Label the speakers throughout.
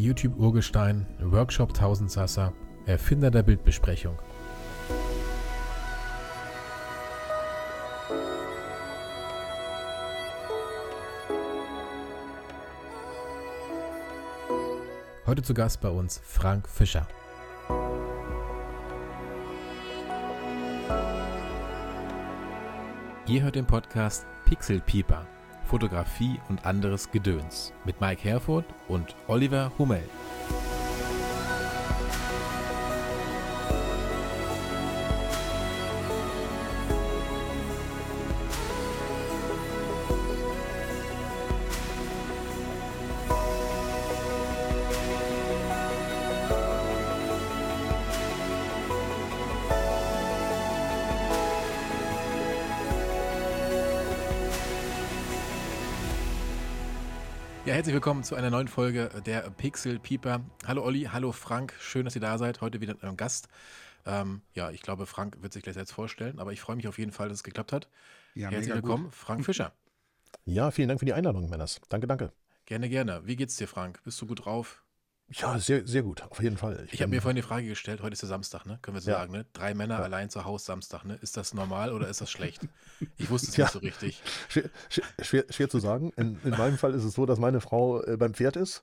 Speaker 1: YouTube-Urgestein, Workshop-Tausendsasser, Erfinder der Bildbesprechung. Heute zu Gast bei uns Frank Fischer. Ihr hört den Podcast Pixel Pieper, Fotografie und anderes Gedöns mit Mike Herford und Oliver Hummel. Willkommen zu einer neuen Folge der Pixel Pieper. Hallo Olli, hallo Frank, schön, dass ihr da seid. Heute wieder mit einem Gast. Ähm, ja, ich glaube, Frank wird sich gleich selbst vorstellen, aber ich freue mich auf jeden Fall, dass es geklappt hat.
Speaker 2: Ja,
Speaker 1: Herzlich
Speaker 2: mega
Speaker 1: willkommen,
Speaker 2: gut.
Speaker 1: Frank Fischer.
Speaker 3: Ja, vielen Dank für die Einladung, Männers. Danke, danke.
Speaker 1: Gerne, gerne. Wie geht's dir, Frank? Bist du gut drauf?
Speaker 3: Ja, sehr, sehr gut, auf jeden Fall.
Speaker 1: Ich habe
Speaker 3: bin-
Speaker 1: mir vorhin die Frage gestellt, heute ist ja Samstag, ne? Können wir so
Speaker 3: Ja.
Speaker 1: sagen, ne? Drei Männer
Speaker 3: Ja.
Speaker 1: allein zu Hause Samstag, ne? Ist das normal oder ist das schlecht? Ich wusste es
Speaker 3: Ja.
Speaker 1: nicht so richtig.
Speaker 3: schwer, schwer, schwer, zu sagen. In, in meinem Fall ist es so, dass meine Frau äh, beim Pferd ist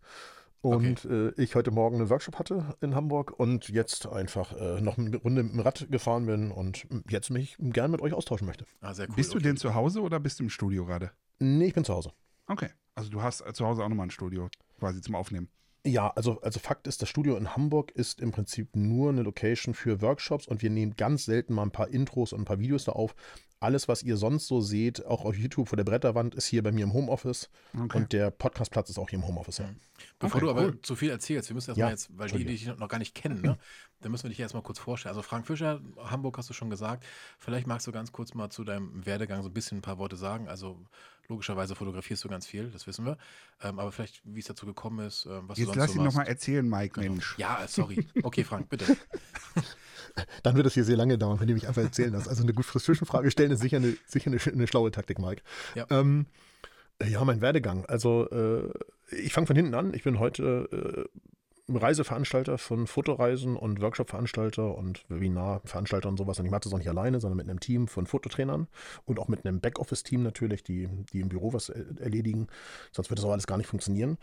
Speaker 3: und äh, ich heute Morgen einen Workshop hatte in Hamburg und jetzt einfach äh, noch eine Runde mit dem Rad gefahren bin und jetzt mich gern mit euch austauschen möchte.
Speaker 1: Ah, sehr cool.
Speaker 2: Bist du
Speaker 1: okay.
Speaker 2: denn zu Hause oder bist du im Studio gerade?
Speaker 3: Nee, ich bin zu Hause.
Speaker 2: Okay. Also du hast äh, zu Hause auch nochmal ein Studio quasi zum Aufnehmen.
Speaker 3: Ja, also, also Fakt ist, das Studio in Hamburg ist im Prinzip nur eine Location für Workshops und wir nehmen ganz selten mal ein paar Intros und ein paar Videos da auf. Alles, was ihr sonst so seht, auch auf YouTube vor der Bretterwand, ist hier bei mir im Homeoffice
Speaker 2: Okay.
Speaker 3: und der Podcastplatz ist auch hier im Homeoffice. Ja.
Speaker 1: Bevor
Speaker 2: Okay,
Speaker 1: du aber
Speaker 2: cool.
Speaker 1: zu viel erzählst, wir müssen erstmal
Speaker 3: Ja,
Speaker 1: jetzt, weil die, die dich noch gar nicht kennen, ne? dann müssen wir dich erstmal kurz vorstellen. Also Frank Fischer, Hamburg hast du schon gesagt. Vielleicht magst du ganz kurz mal zu deinem Werdegang so ein bisschen ein paar Worte sagen. Also logischerweise fotografierst du ganz viel, das wissen wir. Ähm, aber vielleicht, wie es dazu gekommen ist, ähm, was
Speaker 2: Jetzt
Speaker 1: du
Speaker 2: lass
Speaker 1: sonst
Speaker 2: ihn
Speaker 1: so
Speaker 2: nochmal
Speaker 1: machst.
Speaker 2: erzählen, Mike,
Speaker 1: Genau.
Speaker 2: Mensch.
Speaker 1: Ja, sorry. Okay, Frank, bitte.
Speaker 3: Dann wird es hier sehr lange dauern, wenn du mich einfach erzählen lässt. Also eine gut Zwischenfrage stellen ist sicher eine, sicher eine, eine schlaue Taktik, Mike.
Speaker 1: Ja.
Speaker 3: Ähm, ja, mein Werdegang. Also äh, ich fange von hinten an. Ich bin heute äh, Reiseveranstalter von Fotoreisen und Workshop-Veranstalter und Webinarveranstalter und sowas. Und ich mache das auch nicht alleine, sondern mit einem Team von Fototrainern und auch mit einem Backoffice-Team natürlich, die, die im Büro was er- erledigen. Sonst würde das auch alles gar nicht funktionieren.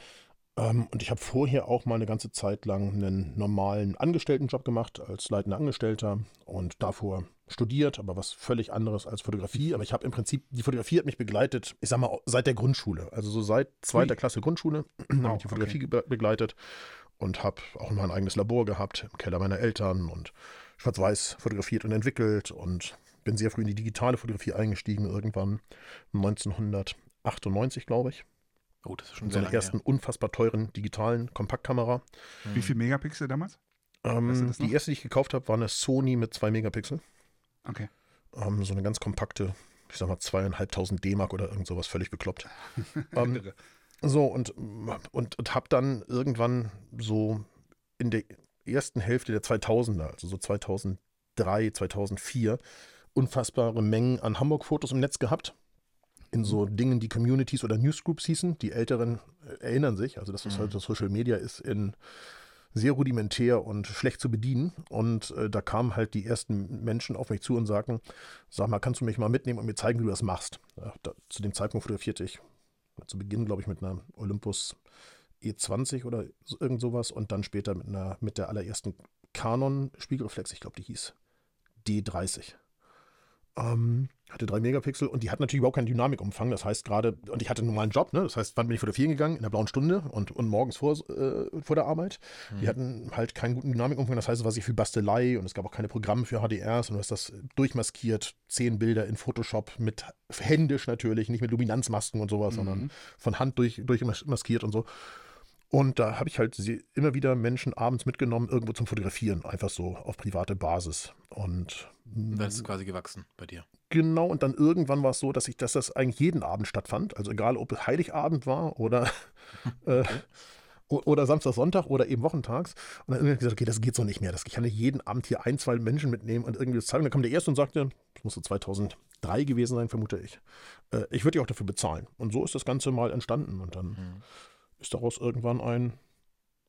Speaker 3: Ähm, und ich habe vorher auch mal eine ganze Zeit lang einen normalen Angestelltenjob gemacht als leitender Angestellter und davor studiert, aber was völlig anderes als Fotografie. Aber ich habe im Prinzip, die Fotografie hat mich begleitet, ich sag mal, seit der Grundschule. Also so seit zweiter. Klasse Grundschule habe ich die Fotografie be begleitet und habe auch mal ein eigenes Labor gehabt im Keller meiner Eltern und schwarz-weiß fotografiert und entwickelt und bin sehr früh in die digitale Fotografie eingestiegen, irgendwann 1998, glaube ich.
Speaker 1: Oh, das ist schon
Speaker 3: Mit so einer
Speaker 1: lange
Speaker 3: ersten unfassbar teuren digitalen Kompaktkamera.
Speaker 1: her.
Speaker 2: Wie viel Megapixel damals? Weißt du
Speaker 3: Ähm, die erste, die ich gekauft habe, war eine Sony mit 2 Megapixel.
Speaker 2: Okay.
Speaker 3: Ähm, so eine ganz kompakte, ich sag mal, zweieinhalbtausend D-Mark oder irgend sowas, völlig bekloppt. ähm,
Speaker 2: Irre.
Speaker 3: So, und, und, und habe dann irgendwann so in der ersten Hälfte der 2000er, also so 2003, 2004, unfassbare Mengen an Hamburg-Fotos im Netz gehabt. In so Dingen, die Communities oder Newsgroups hießen. Die Älteren äh, erinnern sich, also das, was
Speaker 1: Mhm.
Speaker 3: heute Social Media ist, in sehr rudimentär und schlecht zu bedienen. Und äh, da kamen halt die ersten Menschen auf mich zu und sagten, sag mal, kannst du mich mal mitnehmen und mir zeigen, wie du das machst? Ja, da, zu dem Zeitpunkt fotografierte ich zu Beginn, glaube ich, mit einer Olympus E20 oder irgend sowas und dann später mit einer mit der allerersten Canon Spiegelreflex, ich glaube, die hieß D30. Ähm, hatte drei Megapixel und die hat natürlich überhaupt keinen Dynamikumfang. Das heißt gerade, und ich hatte einen normalen Job, ne? Das heißt, wann bin ich fotografieren gegangen? In der blauen Stunde und, und morgens vor, äh, vor der Arbeit. Die hatten halt keinen guten Dynamikumfang. Das heißt, es war sehr viel Bastelei und es gab auch keine Programme für HDRs und du hast das durchmaskiert. Zehn Bilder in Photoshop mit händisch natürlich, nicht mit Luminanzmasken und sowas, sondern von Hand durch, durchmaskiert und so. Und da habe ich halt sie- immer wieder Menschen abends mitgenommen, irgendwo zum Fotografieren, einfach so auf private Basis. Und
Speaker 1: Und dann ist es quasi gewachsen bei dir.
Speaker 3: Genau, und dann irgendwann war es so, dass ich, dass das eigentlich jeden Abend stattfand. Also egal, ob es Heiligabend war oder, äh, oder Samstag, Sonntag oder eben wochentags. Und dann irgendwie gesagt, okay, das geht so nicht mehr. Das, ich kann nicht jeden Abend hier ein, zwei Menschen mitnehmen und irgendwie das zeigen. Dann kam der erste und sagte, das muss so 2003 gewesen sein, vermute ich. Äh, ich würde dich auch dafür bezahlen. Und so ist das Ganze mal entstanden. Und dann
Speaker 1: Mhm.
Speaker 3: Ist daraus irgendwann ein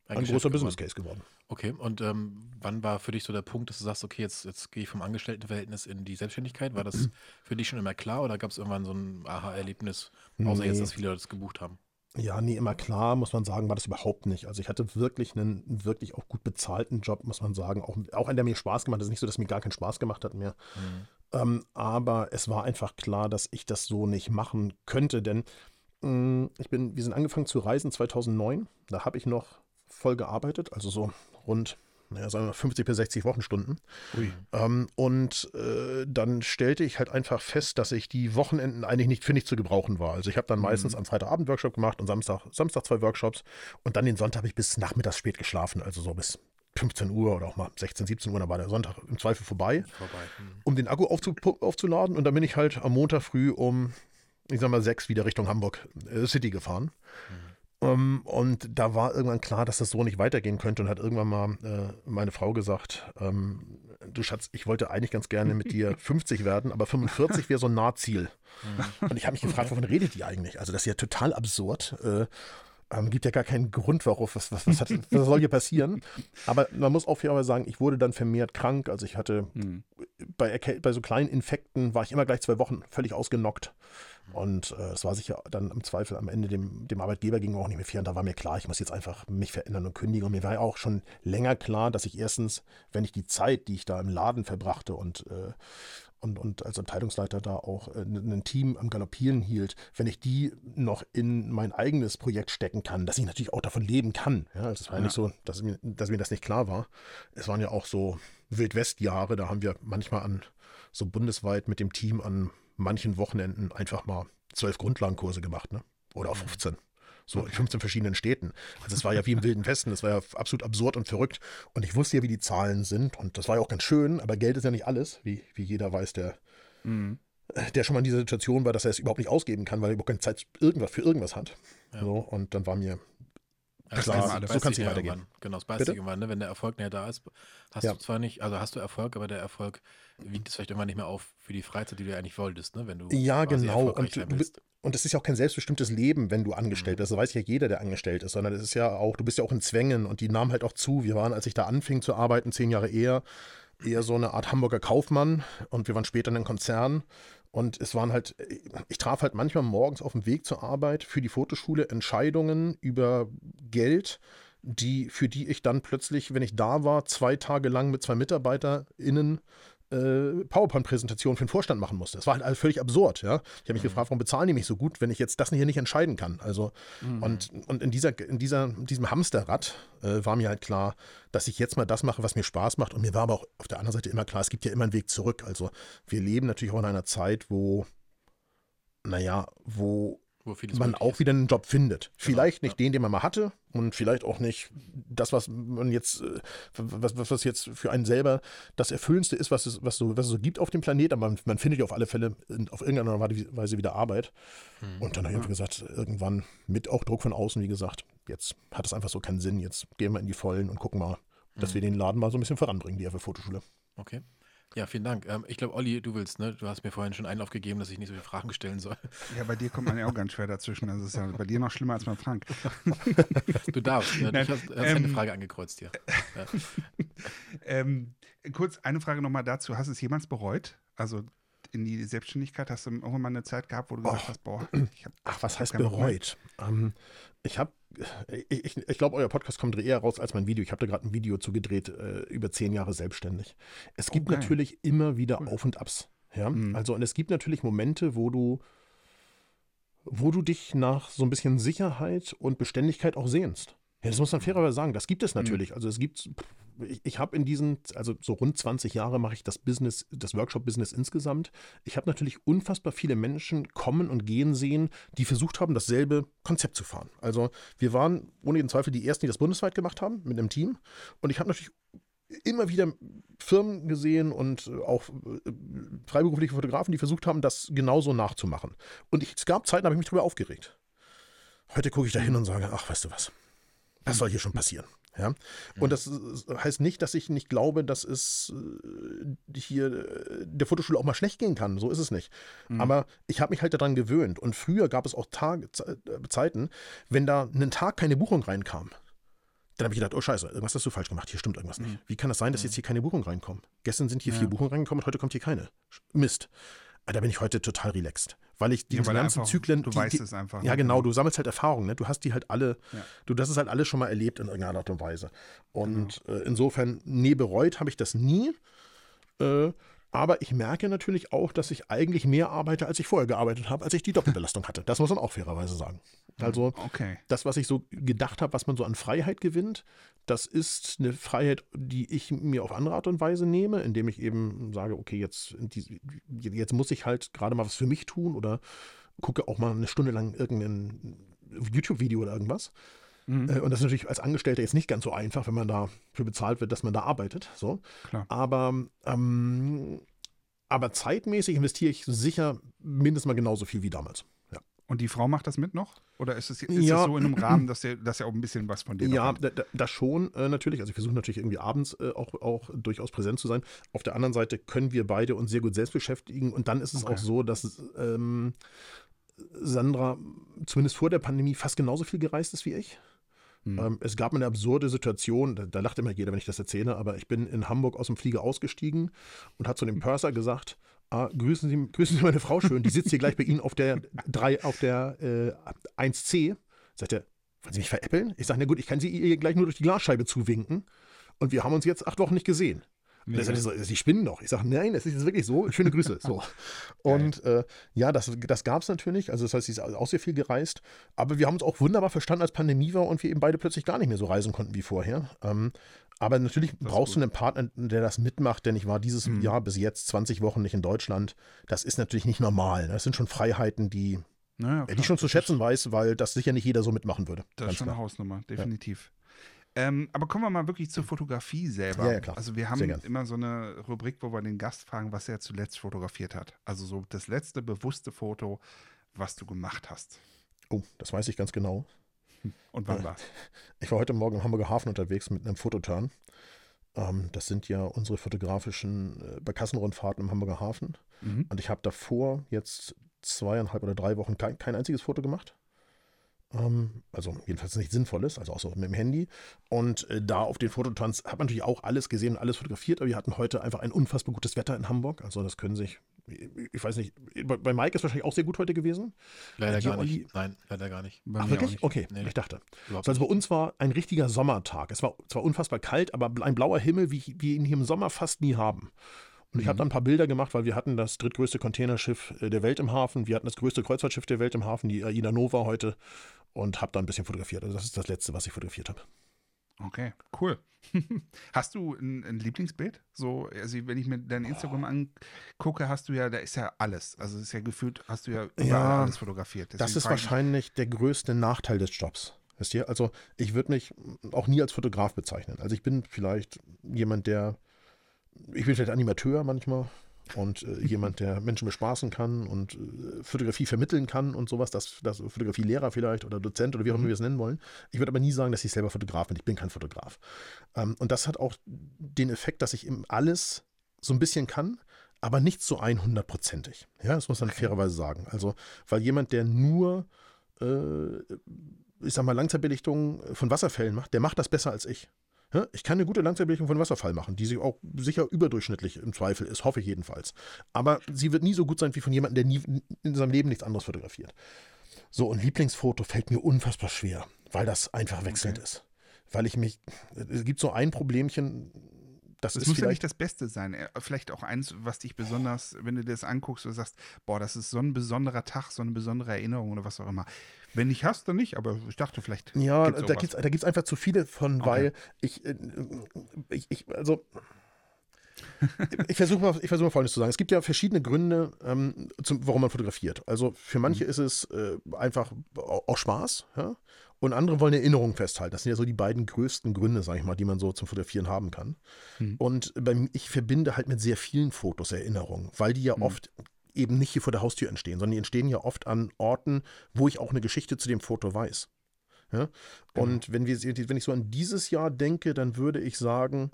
Speaker 3: ein, ein großer Business Case geworden.
Speaker 1: Okay, und ähm, wann war für dich so der Punkt, dass du sagst, okay, jetzt, jetzt gehe ich vom Angestelltenverhältnis in die Selbstständigkeit? War das für dich schon immer klar oder gab es irgendwann so ein Aha-Erlebnis, außer nee. jetzt, dass viele das gebucht haben?
Speaker 3: Ja, nee, immer klar, muss man sagen, war das überhaupt nicht. Also ich hatte wirklich einen wirklich auch gut bezahlten Job, muss man sagen. Auch, auch an der mir Spaß gemacht hat. Es ist nicht so, dass mir gar keinen Spaß gemacht hat mehr. Mhm. Ähm, aber es war einfach klar, dass ich das so nicht machen könnte, denn ich bin, wir sind angefangen zu reisen 2009. Da habe ich noch voll gearbeitet, also so rund naja, sagen wir 50 bis 60 Wochenstunden. Ähm, und äh, dann stellte ich halt einfach fest, dass ich die Wochenenden eigentlich nicht für nichts zu gebrauchen war. Also ich habe dann mhm. meistens am Freitagabend Workshop gemacht und Samstag, Samstag zwei Workshops und dann den Sonntag habe ich bis nachmittags spät geschlafen, also so bis 15 Uhr oder auch mal 16, 17 Uhr, dann war der Sonntag im Zweifel vorbei, vorbei. Mhm. um den Akku aufzu aufzuladen und dann bin ich halt am Montag früh um, ich sag mal, sechs wieder Richtung Hamburg äh, City gefahren. Mhm ähm, und da war irgendwann klar, dass das so nicht weitergehen könnte und hat irgendwann mal äh, meine Frau gesagt, ähm, du Schatz, ich wollte eigentlich ganz gerne mit dir 50 werden, aber 45 wäre so ein Nahziel. Mhm. Und ich habe mich gefragt, wovon redet die eigentlich? Also das ist ja total absurd. Äh, ähm, gibt ja gar keinen Grund, warum, was, was, was, hat, was soll hier passieren? Aber man muss auch fairerweise sagen, ich wurde dann vermehrt krank. Also ich hatte mhm. bei, bei so kleinen Infekten war ich immer gleich zwei Wochen völlig ausgenockt. Und äh, es war sicher dann im Zweifel am Ende dem, dem Arbeitgeber ging auch nicht mehr fair. Und da war mir klar, ich muss jetzt einfach mich verändern und kündigen. Und mir war ja auch schon länger klar, dass ich erstens, wenn ich die Zeit, die ich da im Laden verbrachte und äh, und, und als Abteilungsleiter da auch äh, ein Team am Galoppieren hielt, wenn ich die noch in mein eigenes Projekt stecken kann, dass ich natürlich auch davon leben kann. Ja, also es war ja, nicht so, dass mir, dass mir das nicht klar war. Es waren ja auch so Wildwest-Jahre, da haben wir manchmal an so bundesweit mit dem Team an manchen Wochenenden einfach mal zwölf Grundlagenkurse gemacht, ne? Oder auch 15. Mhm. So in 15 verschiedenen Städten. Also es war ja wie im Wilden Westen, das war ja absolut absurd und verrückt. Und ich wusste ja, wie die Zahlen sind. Und das war ja auch ganz schön, aber Geld ist ja nicht alles, wie, wie jeder weiß, der, mhm. der schon mal in dieser Situation war, dass er es überhaupt nicht ausgeben kann, weil er überhaupt keine Zeit irgendwas, für irgendwas hat. Ja. So, und dann war mir
Speaker 1: ja, Klar, so kann es nicht weitergehen. Genau, das beißt irgendwann, ne? wenn der Erfolg näher da ist, hast ja. du zwar nicht, also hast du Erfolg, aber der Erfolg wiegt es vielleicht irgendwann nicht mehr auf für die Freizeit, die du eigentlich wolltest, ne? wenn du
Speaker 3: Ja, genau. Und, und es ist ja auch kein selbstbestimmtes Leben, wenn du angestellt mhm. bist. Das weiß ja jeder, der angestellt ist, sondern es ist ja auch, du bist ja auch in Zwängen und die nahmen halt auch zu. Wir waren, als ich da anfing zu arbeiten, zehn Jahre eher, eher so eine Art Hamburger Kaufmann und wir waren später in einem Konzern und es waren halt, ich traf halt manchmal morgens auf dem Weg zur Arbeit für die Fotoschule Entscheidungen über Geld, die, für die ich dann plötzlich, wenn ich da war, zwei Tage lang mit zwei MitarbeiterInnen äh, PowerPoint-Präsentation für den Vorstand machen musste. Das war halt alles völlig absurd, ja. Ich habe mich mhm. gefragt, warum bezahlen die mich so gut, wenn ich jetzt das hier nicht entscheiden kann? Also, mhm. und, und in dieser, in dieser, diesem Hamsterrad äh, war mir halt klar, dass ich jetzt mal das mache, was mir Spaß macht. Und mir war aber auch auf der anderen Seite immer klar, es gibt ja immer einen Weg zurück. Also wir leben natürlich auch in einer Zeit, wo, naja, wo man auch wieder einen Job findet. Genau, vielleicht nicht ja. den, den man mal hatte und vielleicht auch nicht das, was man jetzt, äh, was, was jetzt für einen selber das Erfüllendste ist, was es, was so, was es so gibt auf dem Planet, aber man, man findet ja auf alle Fälle auf irgendeine Weise wieder Arbeit. Hm. Und dann habe ich gesagt, irgendwann mit auch Druck von außen, wie gesagt, jetzt hat es einfach so keinen Sinn. Jetzt gehen wir in die Vollen und gucken mal, dass hm. wir den Laden mal so ein bisschen voranbringen, die FF-Fotoschule.
Speaker 1: Okay. Ja, vielen Dank. Ähm, ich glaube, Olli, du willst, ne? Du hast mir vorhin schon Einlauf gegeben, dass ich nicht so viele Fragen stellen soll.
Speaker 2: Ja, bei dir kommt man ja auch ganz schwer dazwischen. Das ist ja bei dir noch schlimmer als bei Frank.
Speaker 1: du darfst. Ne? Du hast, hast ähm, eine Frage angekreuzt hier. Ja.
Speaker 2: ähm, kurz eine Frage nochmal dazu. Hast du es jemals bereut? Also in die Selbstständigkeit? Hast du irgendwann mal eine Zeit gehabt, wo du gesagt oh. hast, boah,
Speaker 3: ich hab, Ach, was heißt bereut? Ähm, ich habe, ich, ich, ich glaube, euer Podcast kommt eher raus als mein Video. Ich habe da gerade ein Video zugedreht, äh, über zehn Jahre selbstständig. Es gibt okay. natürlich immer wieder cool. Auf und Abs. Ja? Mhm. Also, und es gibt natürlich Momente, wo du, wo du dich nach so ein bisschen Sicherheit und Beständigkeit auch sehnst. Ja, das muss man fairerweise sagen. Das gibt es mhm. natürlich. Also es gibt, ich, ich habe in diesen, also so rund 20 Jahre mache ich das Business, das Workshop-Business insgesamt. Ich habe natürlich unfassbar viele Menschen kommen und gehen sehen, die versucht haben, dasselbe Konzept zu fahren. Also wir waren ohne jeden Zweifel die Ersten, die das bundesweit gemacht haben, mit einem Team. Und ich habe natürlich immer wieder Firmen gesehen und auch äh, freiberufliche Fotografen, die versucht haben, das genauso nachzumachen. Und ich, es gab Zeiten, da habe ich mich darüber aufgeregt. Heute gucke ich da hin und sage, ach, weißt du was, was soll hier schon passieren? Ja? Und das heißt nicht, dass ich nicht glaube, dass es äh, hier äh, der Fotoschule auch mal schlecht gehen kann. So ist es nicht. Mhm. Aber ich habe mich halt daran gewöhnt. Und früher gab es auch Tage, äh, Zeiten, wenn da einen Tag keine Buchung reinkam, Dann habe ich gedacht, oh scheiße, irgendwas hast du falsch gemacht, hier stimmt irgendwas nicht.
Speaker 2: Mhm.
Speaker 3: Wie kann das sein, dass
Speaker 1: Mhm.
Speaker 3: jetzt hier keine Buchungen reinkommen? Gestern sind hier
Speaker 2: Ja.
Speaker 3: vier Buchungen reingekommen und heute kommt hier keine. Mist. Aber da bin ich heute total relaxed, weil ich die
Speaker 2: Ja,
Speaker 3: ganzen
Speaker 2: einfach-
Speaker 3: Zyklen,
Speaker 2: Du
Speaker 3: die,
Speaker 2: weißt
Speaker 3: die,
Speaker 2: es einfach.
Speaker 3: ja
Speaker 2: ne?
Speaker 3: genau, du sammelst halt Erfahrungen, ne? du hast die halt alle,
Speaker 2: Ja.
Speaker 3: du, das ist halt alles schon mal erlebt in irgendeiner Art und Weise. Und
Speaker 2: Genau.
Speaker 3: äh, insofern, nee, bereut habe ich das nie. Äh, aber ich merke natürlich auch, dass ich eigentlich mehr arbeite, als ich vorher gearbeitet habe, als ich die Doppelbelastung hatte. Das muss man auch fairerweise sagen. Also
Speaker 2: Okay.
Speaker 3: das, was ich so gedacht habe, was man so an Freiheit gewinnt, das ist eine Freiheit, die ich mir auf andere Art und Weise nehme, indem ich eben sage, okay, jetzt, jetzt muss ich halt gerade mal was für mich tun oder gucke auch mal eine Stunde lang irgendein YouTube-Video oder irgendwas.
Speaker 2: Mhm.
Speaker 3: Äh, Und das ist natürlich als Angestellter jetzt nicht ganz so einfach, wenn man dafür bezahlt wird, dass man da arbeitet. So.
Speaker 2: Klar.
Speaker 3: Aber, ähm, aber zeitmäßig investiere ich sicher mindestens mal genauso viel wie damals. Ja.
Speaker 2: Und die Frau macht das mit noch? Oder ist es, ist
Speaker 3: Ja.
Speaker 2: es so in einem Rahmen, dass er dass auch ein bisschen was von dir
Speaker 3: Ja, da, da, das schon äh, natürlich. Also ich versuche natürlich irgendwie abends äh, auch, auch durchaus präsent zu sein. Auf der anderen Seite können wir beide uns sehr gut selbst beschäftigen. Und dann ist es
Speaker 2: Okay.
Speaker 3: auch so, dass ähm, Sandra zumindest vor der Pandemie fast genauso viel gereist ist wie ich.
Speaker 2: Hm.
Speaker 3: Ähm, es gab eine absurde Situation, da, da lacht immer jeder, wenn ich das erzähle, aber ich bin in Hamburg aus dem Flieger ausgestiegen und hat zu dem Purser gesagt, ah, grüßen, Sie, grüßen Sie meine Frau schön, die sitzt hier gleich bei Ihnen auf der, drei, auf der äh, 1C. Sagt er, wollen Sie mich veräppeln? Ich sage, na gut, ich kann Sie ihr gleich nur durch die Glasscheibe zuwinken und wir haben uns jetzt acht Wochen nicht gesehen. Und er sagt so, Sie spinnen doch. Ich sage, nein, das ist jetzt wirklich so. Schöne Grüße. So. Und äh, ja, das, das gab es natürlich. Also das heißt, sie ist auch sehr viel gereist. Aber wir haben uns auch wunderbar verstanden, als Pandemie war und wir eben beide plötzlich gar nicht mehr so reisen konnten wie vorher. Ähm, aber natürlich brauchst du
Speaker 2: gut.
Speaker 3: einen Partner, der das mitmacht, denn ich war dieses
Speaker 2: Mhm.
Speaker 3: Jahr bis jetzt 20 Wochen nicht in Deutschland. Das ist natürlich nicht normal. Das sind schon Freiheiten, die,
Speaker 2: Naja,
Speaker 3: die
Speaker 2: klar,
Speaker 3: ich schon zu
Speaker 2: das
Speaker 3: schätzen weiß, weil das sicher nicht jeder so mitmachen würde.
Speaker 2: Das ist schon eine
Speaker 3: klar.
Speaker 2: Hausnummer, definitiv. Ähm, aber kommen wir mal wirklich zur Fotografie selber.
Speaker 3: Ja, ja, klar.
Speaker 2: Also wir haben immer so eine Rubrik, wo wir den Gast fragen, was er zuletzt fotografiert hat. Also so das letzte bewusste Foto, was du gemacht hast.
Speaker 3: Oh, das weiß ich ganz genau.
Speaker 2: Und wann
Speaker 3: Ja.
Speaker 2: war's?
Speaker 3: Ich war heute Morgen im Hamburger Hafen unterwegs mit einem Fototurn. Ähm, das sind ja unsere fotografischen äh, Barkassenrundfahrten im Hamburger Hafen.
Speaker 2: Mhm.
Speaker 3: Und ich habe davor jetzt zweieinhalb oder drei Wochen kein, kein einziges Foto gemacht. Ähm, also jedenfalls nicht sinnvolles, also auch so mit dem Handy. Und äh, da auf den Fototurns hat man natürlich auch alles gesehen und alles fotografiert, aber wir hatten heute einfach ein unfassbar gutes Wetter in Hamburg. Also das können sich, ich weiß nicht, bei, Mike ist wahrscheinlich auch sehr gut heute gewesen.
Speaker 1: Leider
Speaker 3: Dir,
Speaker 1: gar
Speaker 3: Olli?
Speaker 1: nicht. Nein, leider gar nicht.
Speaker 2: Bei
Speaker 3: Ach wirklich?
Speaker 2: nicht.
Speaker 3: Okay,
Speaker 1: Nee.
Speaker 3: ich dachte.
Speaker 1: Überhaupt
Speaker 3: Also bei uns war ein richtiger Sommertag. Es war zwar unfassbar kalt, aber ein blauer Himmel, wie wir ihn hier im Sommer fast nie haben. Und ich
Speaker 2: Mhm.
Speaker 3: habe dann ein paar Bilder gemacht, weil wir hatten das drittgrößte Containerschiff äh, der Welt im Hafen. Wir hatten das größte Kreuzfahrtschiff der Welt im Hafen, die Aida Nova heute. Und habe da ein bisschen fotografiert. Also das ist das Letzte, was ich fotografiert habe.
Speaker 2: Okay, cool. hast du ein, ein Lieblingsbild? So, also wenn ich mir dein Instagram angucke, hast du ja, da ist ja alles. Also es ist ja gefühlt, hast du ja überall
Speaker 3: Ja,
Speaker 2: alles fotografiert.
Speaker 3: das
Speaker 2: Deswegen
Speaker 3: ist
Speaker 2: ich mich-
Speaker 3: wahrscheinlich der größte Nachteil des Jobs. Wisst ihr? Also ich würde mich auch nie als Fotograf bezeichnen. Also ich bin vielleicht jemand, der, ich bin vielleicht Animateur manchmal und äh, jemand, der Menschen bespaßen kann und äh, Fotografie vermitteln kann und sowas, das, das Fotografielehrer vielleicht oder Dozent oder wie auch immer wir es nennen wollen. Ich würde aber nie sagen, dass ich selber Fotograf bin. Ich bin kein Fotograf. Ähm, und das hat auch den Effekt, dass ich eben alles so ein bisschen kann, aber nicht so 100%ig. Ja, das muss man fairerweise sagen. Also, weil jemand, der nur äh, ich sag mal, Langzeitbelichtung von Wasserfällen macht, der macht das besser als ich. Ja, Ich kann eine gute Langzeitbelichtung von Wasserfall machen, die sie auch sicher überdurchschnittlich im Zweifel ist, hoffe ich jedenfalls. Aber sie wird nie so gut sein wie von jemandem, der nie in seinem Leben nichts anderes fotografiert. So, und Lieblingsfoto fällt mir unfassbar schwer, weil das einfach wechselnd ist. Weil ich mich, es gibt so ein Problemchen, das
Speaker 2: Das
Speaker 3: ist
Speaker 2: muss ja nicht das Beste sein. Äh, Vielleicht auch eins, was dich besonders, wenn du dir das anguckst und sagst, boah, das ist so ein besonderer Tag, so eine besondere Erinnerung oder was auch immer. Wenn nicht hast, dann nicht, aber ich dachte vielleicht.
Speaker 3: Ja,
Speaker 2: gibt's
Speaker 3: da gibt es da gibt's einfach zu viele von,
Speaker 2: Okay.
Speaker 3: weil ich, äh, ich, ich also. Ich versuche mal, ich versuche mal Folgendes zu sagen. Es gibt ja verschiedene Gründe, ähm, zum, warum man fotografiert. Also für manche
Speaker 2: Mhm.
Speaker 3: ist es äh, einfach au- auch Spaß, ja? Und andere wollen Erinnerungen festhalten. Das sind ja so die beiden größten Gründe, sage ich mal, die man so zum Fotografieren haben kann.
Speaker 2: Mhm.
Speaker 3: Und beim, ich verbinde halt mit sehr vielen Fotos Erinnerungen, weil die ja
Speaker 2: Mhm.
Speaker 3: oft eben nicht hier vor der Haustür entstehen, sondern die entstehen ja oft an Orten, wo ich auch eine Geschichte zu dem Foto weiß. Ja?
Speaker 2: Genau.
Speaker 3: Und wenn, wir, wenn ich so an dieses Jahr denke, dann würde ich sagen,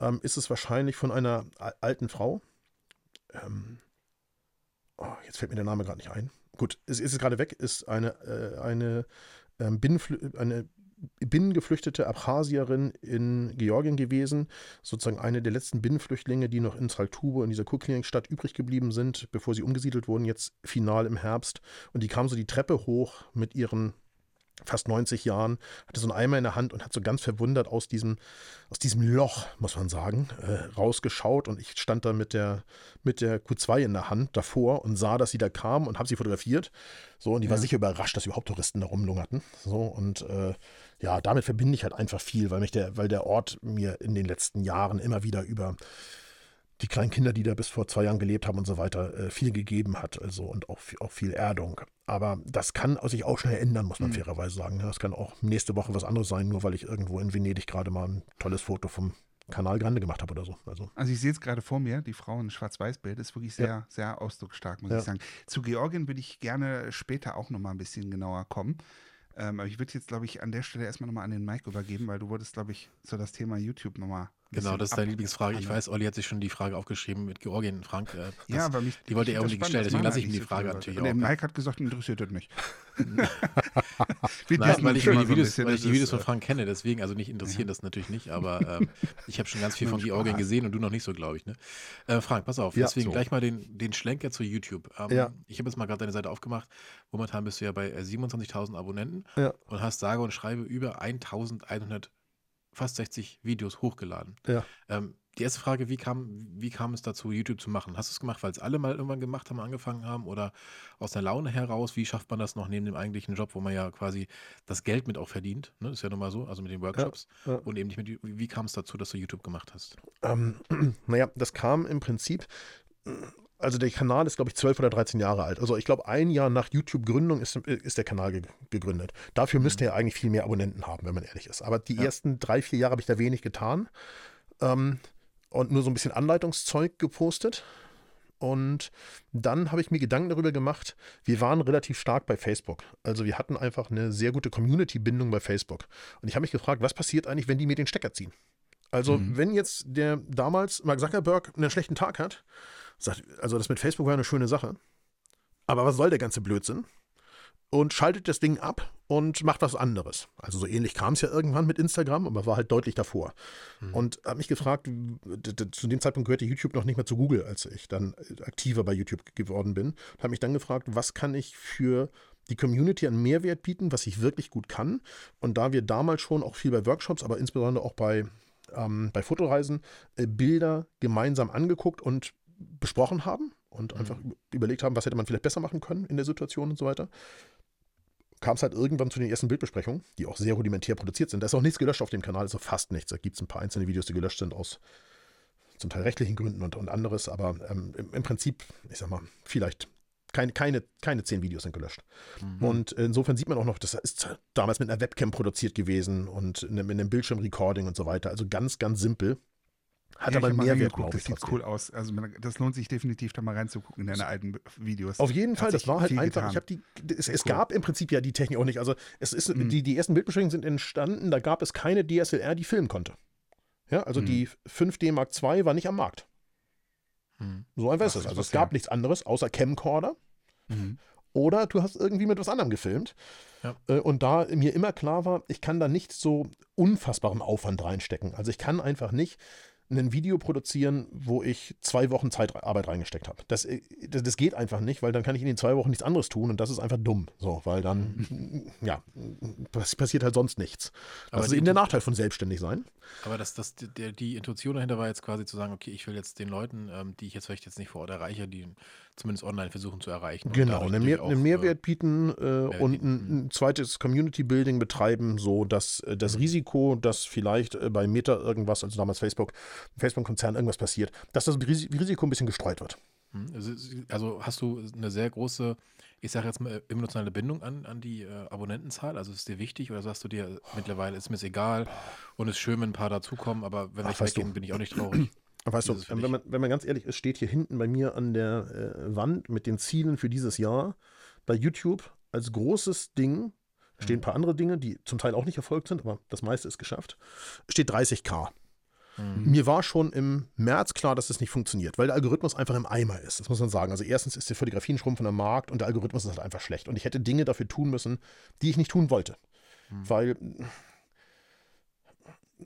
Speaker 3: ähm, ist es wahrscheinlich von einer alten Frau. Ähm, oh, jetzt fällt mir der Name gerade nicht ein. Gut, es ist gerade weg, ist eine, äh, eine, ähm, eine binnengeflüchtete Abchasierin in Georgien gewesen, sozusagen eine der letzten Binnenflüchtlinge, die noch in Saltubo, in dieser Kurklinikstadt übrig geblieben sind, bevor sie umgesiedelt wurden, jetzt final im Herbst. Und die kam so die Treppe hoch mit ihren fast 90 Jahren, hatte so einen Eimer in der Hand und hat so ganz verwundert aus diesem, aus diesem Loch, muss man sagen, äh, rausgeschaut. Und ich stand da mit der, mit der Q2 in der Hand davor und sah, dass sie da kam und habe sie fotografiert. So, und die ja. war sicher überrascht, dass überhaupt Touristen da rumlungerten. So, und äh, ja, damit verbinde ich halt einfach viel, weil mich der, weil der Ort mir in den letzten Jahren immer wieder über die kleinen Kinder, die da bis vor zwei Jahren gelebt haben und so weiter, äh, viel gegeben hat, also und auch, auch viel Erdung. Aber das kann sich auch schnell ändern, muss man mhm. fairerweise sagen. Das kann auch nächste Woche was anderes sein, nur weil ich irgendwo in Venedig gerade mal ein tolles Foto vom Kanal Grande gemacht habe oder so. Also,
Speaker 2: also ich sehe es gerade vor mir, die Frau in Schwarz-Weiß-Bild ist wirklich sehr, ja. sehr ausdrucksstark, muss ja. ich sagen. Zu Georgien würde ich gerne später auch nochmal ein bisschen genauer kommen. Ähm, aber ich würde jetzt, glaube ich, an der Stelle erstmal nochmal an den Mike übergeben, weil du wolltest, glaube ich, so das Thema YouTube nochmal
Speaker 1: Genau, das ist deine Lieblingsfrage. Ich weiß, Olli hat sich schon die Frage aufgeschrieben mit Georgien, Frank. Äh,
Speaker 2: ja, aber mich,
Speaker 1: die wollte er unbedingt stellen, deswegen lasse ich ihm die Frage natürlich auch.
Speaker 2: Der Mike hat gesagt, interessiert das nicht.
Speaker 1: Nein, weil ich, die Videos, weil ich die Videos von Frank kenne, deswegen, also nicht interessieren ja. das natürlich nicht, aber ähm, ich habe schon ganz viel von Georgien gesehen und du noch nicht so, glaube ich. Ne? Äh, Frank, pass auf, ja, deswegen so. gleich mal den, den Schlenker zu YouTube. Ähm, ja. Ich habe jetzt mal gerade deine Seite aufgemacht. Momentan bist du ja bei 27.000 äh, Abonnenten und hast sage und schreibe über 1.100 fast 60 Videos hochgeladen.
Speaker 3: Ja.
Speaker 1: Ähm, die erste Frage, wie kam, wie kam es dazu, YouTube zu machen? Hast du es gemacht, weil es alle mal irgendwann gemacht haben, angefangen haben oder aus der Laune heraus? Wie schafft man das noch neben dem eigentlichen Job, wo man ja quasi das Geld mit auch verdient? Ne? ist ja nun mal so, also mit den Workshops. Ja, ja. Und eben nicht mit, wie kam es dazu, dass du YouTube gemacht hast?
Speaker 3: Ähm, naja, das kam im Prinzip also der Kanal ist, glaube ich, 12 oder 13 Jahre alt. Also ich glaube, ein Jahr nach YouTube-Gründung ist, ist der Kanal ge gegründet. Dafür müsste mhm. er eigentlich viel mehr Abonnenten haben, wenn man ehrlich ist. Aber die ja. ersten drei, vier Jahre habe ich da wenig getan ähm, und nur so ein bisschen Anleitungszeug gepostet. Und dann habe ich mir Gedanken darüber gemacht, wir waren relativ stark bei Facebook. Also wir hatten einfach eine sehr gute Community-Bindung bei Facebook. Und ich habe mich gefragt, was passiert eigentlich, wenn die mir den Stecker ziehen? Also mhm. wenn jetzt der damals Mark Zuckerberg einen schlechten Tag hat, Sagt, also das mit Facebook war eine schöne Sache. Aber was soll der ganze Blödsinn? Und schaltet das Ding ab und macht was anderes. Also so ähnlich kam es ja irgendwann mit Instagram, aber war halt deutlich davor. Mhm. Und habe mich gefragt, zu dem Zeitpunkt gehörte YouTube noch nicht mehr zu Google, als ich dann aktiver bei YouTube geworden bin. Und habe mich dann gefragt, was kann ich für die Community an Mehrwert bieten, was ich wirklich gut kann. Und da wir damals schon auch viel bei Workshops, aber insbesondere auch bei, ähm, bei Fotoreisen äh, Bilder gemeinsam angeguckt und besprochen haben und mhm. einfach überlegt haben, was hätte man vielleicht besser machen können in der Situation und so weiter, kam es halt irgendwann zu den ersten Bildbesprechungen, die auch sehr rudimentär produziert sind. Da ist auch nichts gelöscht auf dem Kanal, also fast nichts. Da gibt es ein paar einzelne Videos, die gelöscht sind aus zum Teil rechtlichen Gründen und, und anderes, aber ähm, im, im, Prinzip, ich sag mal, vielleicht keine, keine, keine zehn Videos sind gelöscht. Mhm. Und insofern sieht man auch noch, das ist damals mit einer Webcam produziert gewesen und mit einem Bildschirmrecording und so weiter. Also ganz, ganz simpel. Hat ja, aber Mehrwert,
Speaker 2: glaube Das sieht cool aus. Also das lohnt sich definitiv, da mal reinzugucken in deine alten Videos.
Speaker 3: Auf jeden Fall, das war halt einfach. Getan. Ich habe die. Es, es cool. gab im Prinzip ja die Technik auch nicht. Also es ist mhm. die, die ersten Bildbeschränkungen sind entstanden. Da gab es keine DSLR, die filmen konnte. Ja, also mhm. die 5D Mark II war nicht am Markt. Mhm. So einfach ist es. Also es gab ja. nichts anderes außer Camcorder. Mhm. Oder du hast irgendwie mit was anderem gefilmt. Ja. Äh, und da mir immer klar war, ich kann da nicht so unfassbaren Aufwand reinstecken. Also ich kann einfach nicht ein Video produzieren, wo ich zwei Wochen Zeitarbeit reingesteckt habe. Das, äh, das, das, geht einfach nicht, weil dann kann ich in den zwei Wochen nichts anderes tun und das ist einfach dumm. So, weil dann, ja, passiert halt sonst nichts. Das aber ist eben der Nachteil von selbstständig sein.
Speaker 1: Aber das, das, der, die Intuition dahinter war jetzt quasi zu sagen, okay, ich will jetzt den Leuten, ähm, die ich jetzt vielleicht jetzt nicht vor Ort erreiche, die zumindest online versuchen zu erreichen.
Speaker 3: Genau, einen, Mehr, einen, Mehrwert bieten äh, und ein, ein, zweites Community Building betreiben, so dass äh, das mhm. Risiko, dass vielleicht äh, bei Meta irgendwas, also damals Facebook, Facebook-Konzern irgendwas passiert, dass das Risiko ein bisschen gestreut wird.
Speaker 1: Mhm. Also, hast du eine sehr große, ich sage jetzt mal, emotionale Bindung an, an die äh, Abonnentenzahl? Also ist dir wichtig oder sagst du dir mittlerweile, ist mir egal und es ist schön, wenn ein paar dazukommen, aber wenn Ach, ich weggehen, bin ich auch nicht traurig?
Speaker 3: Weißt du, wenn man, wenn man ganz ehrlich ist, steht hier hinten bei mir an der äh, Wand mit den Zielen für dieses Jahr bei YouTube als großes Ding, stehen ein mhm. paar andere Dinge, die zum Teil auch nicht erfolgt sind, aber das meiste ist geschafft, steht 30k. Mhm. Mir war schon im März klar, dass das nicht funktioniert, weil der Algorithmus einfach im Eimer ist. Das muss man sagen. Also erstens ist die Fotografie ein schrumpfender Markt und der Algorithmus ist halt einfach schlecht. Und ich hätte Dinge dafür tun müssen, die ich nicht tun wollte. Mhm. Weil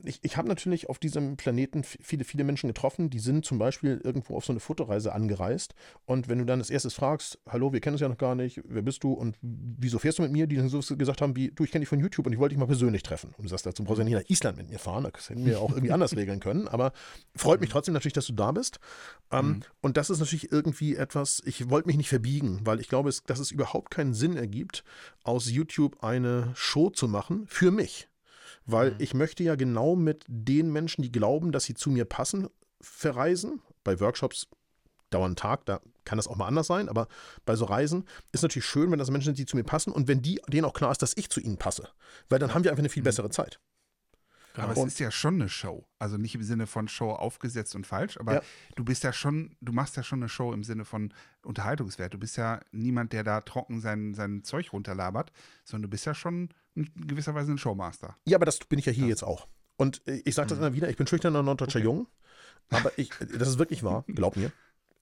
Speaker 3: ich, ich habe natürlich auf diesem Planeten viele, viele Menschen getroffen, die sind zum Beispiel irgendwo auf so eine Fotoreise angereist. Und wenn du dann als erstes fragst, hallo, wir kennen uns ja noch gar nicht, wer bist du und wieso fährst du mit mir, die dann so gesagt haben wie, du, ich kenne dich von YouTube und ich wollte dich mal persönlich treffen. Und du sagst, dazu brauchst du ja nicht nach Island mit mir fahren, das hätten wir auch irgendwie anders regeln können. Aber freut mich trotzdem natürlich, dass du da bist. Ähm, mhm. Und das ist natürlich irgendwie etwas, ich wollte mich nicht verbiegen, weil ich glaube, dass es überhaupt keinen Sinn ergibt, aus YouTube eine Show zu machen für mich. Weil mhm. ich möchte ja genau mit den Menschen, die glauben, dass sie zu mir passen, verreisen. Bei Workshops dauern Tag, da kann das auch mal anders sein, aber bei so Reisen ist natürlich schön, wenn das Menschen sind, die zu mir passen und wenn die, denen auch klar ist, dass ich zu ihnen passe. Weil dann haben wir einfach eine viel mhm. bessere Zeit.
Speaker 2: Aber und es ist ja schon eine Show. Also nicht im Sinne von Show aufgesetzt und falsch, aber ja. du bist ja schon, du machst ja schon eine Show im Sinne von Unterhaltungswert. Du bist ja niemand, der da trocken sein, sein Zeug runterlabert, sondern du bist ja schon in gewisser Weise ein Showmaster.
Speaker 3: Ja, aber das bin ich ja hier das. jetzt auch. Und äh, ich sage das mhm. immer wieder, ich bin schüchterner norddeutscher okay. Jung, aber ich, das ist wirklich wahr, glaub mir.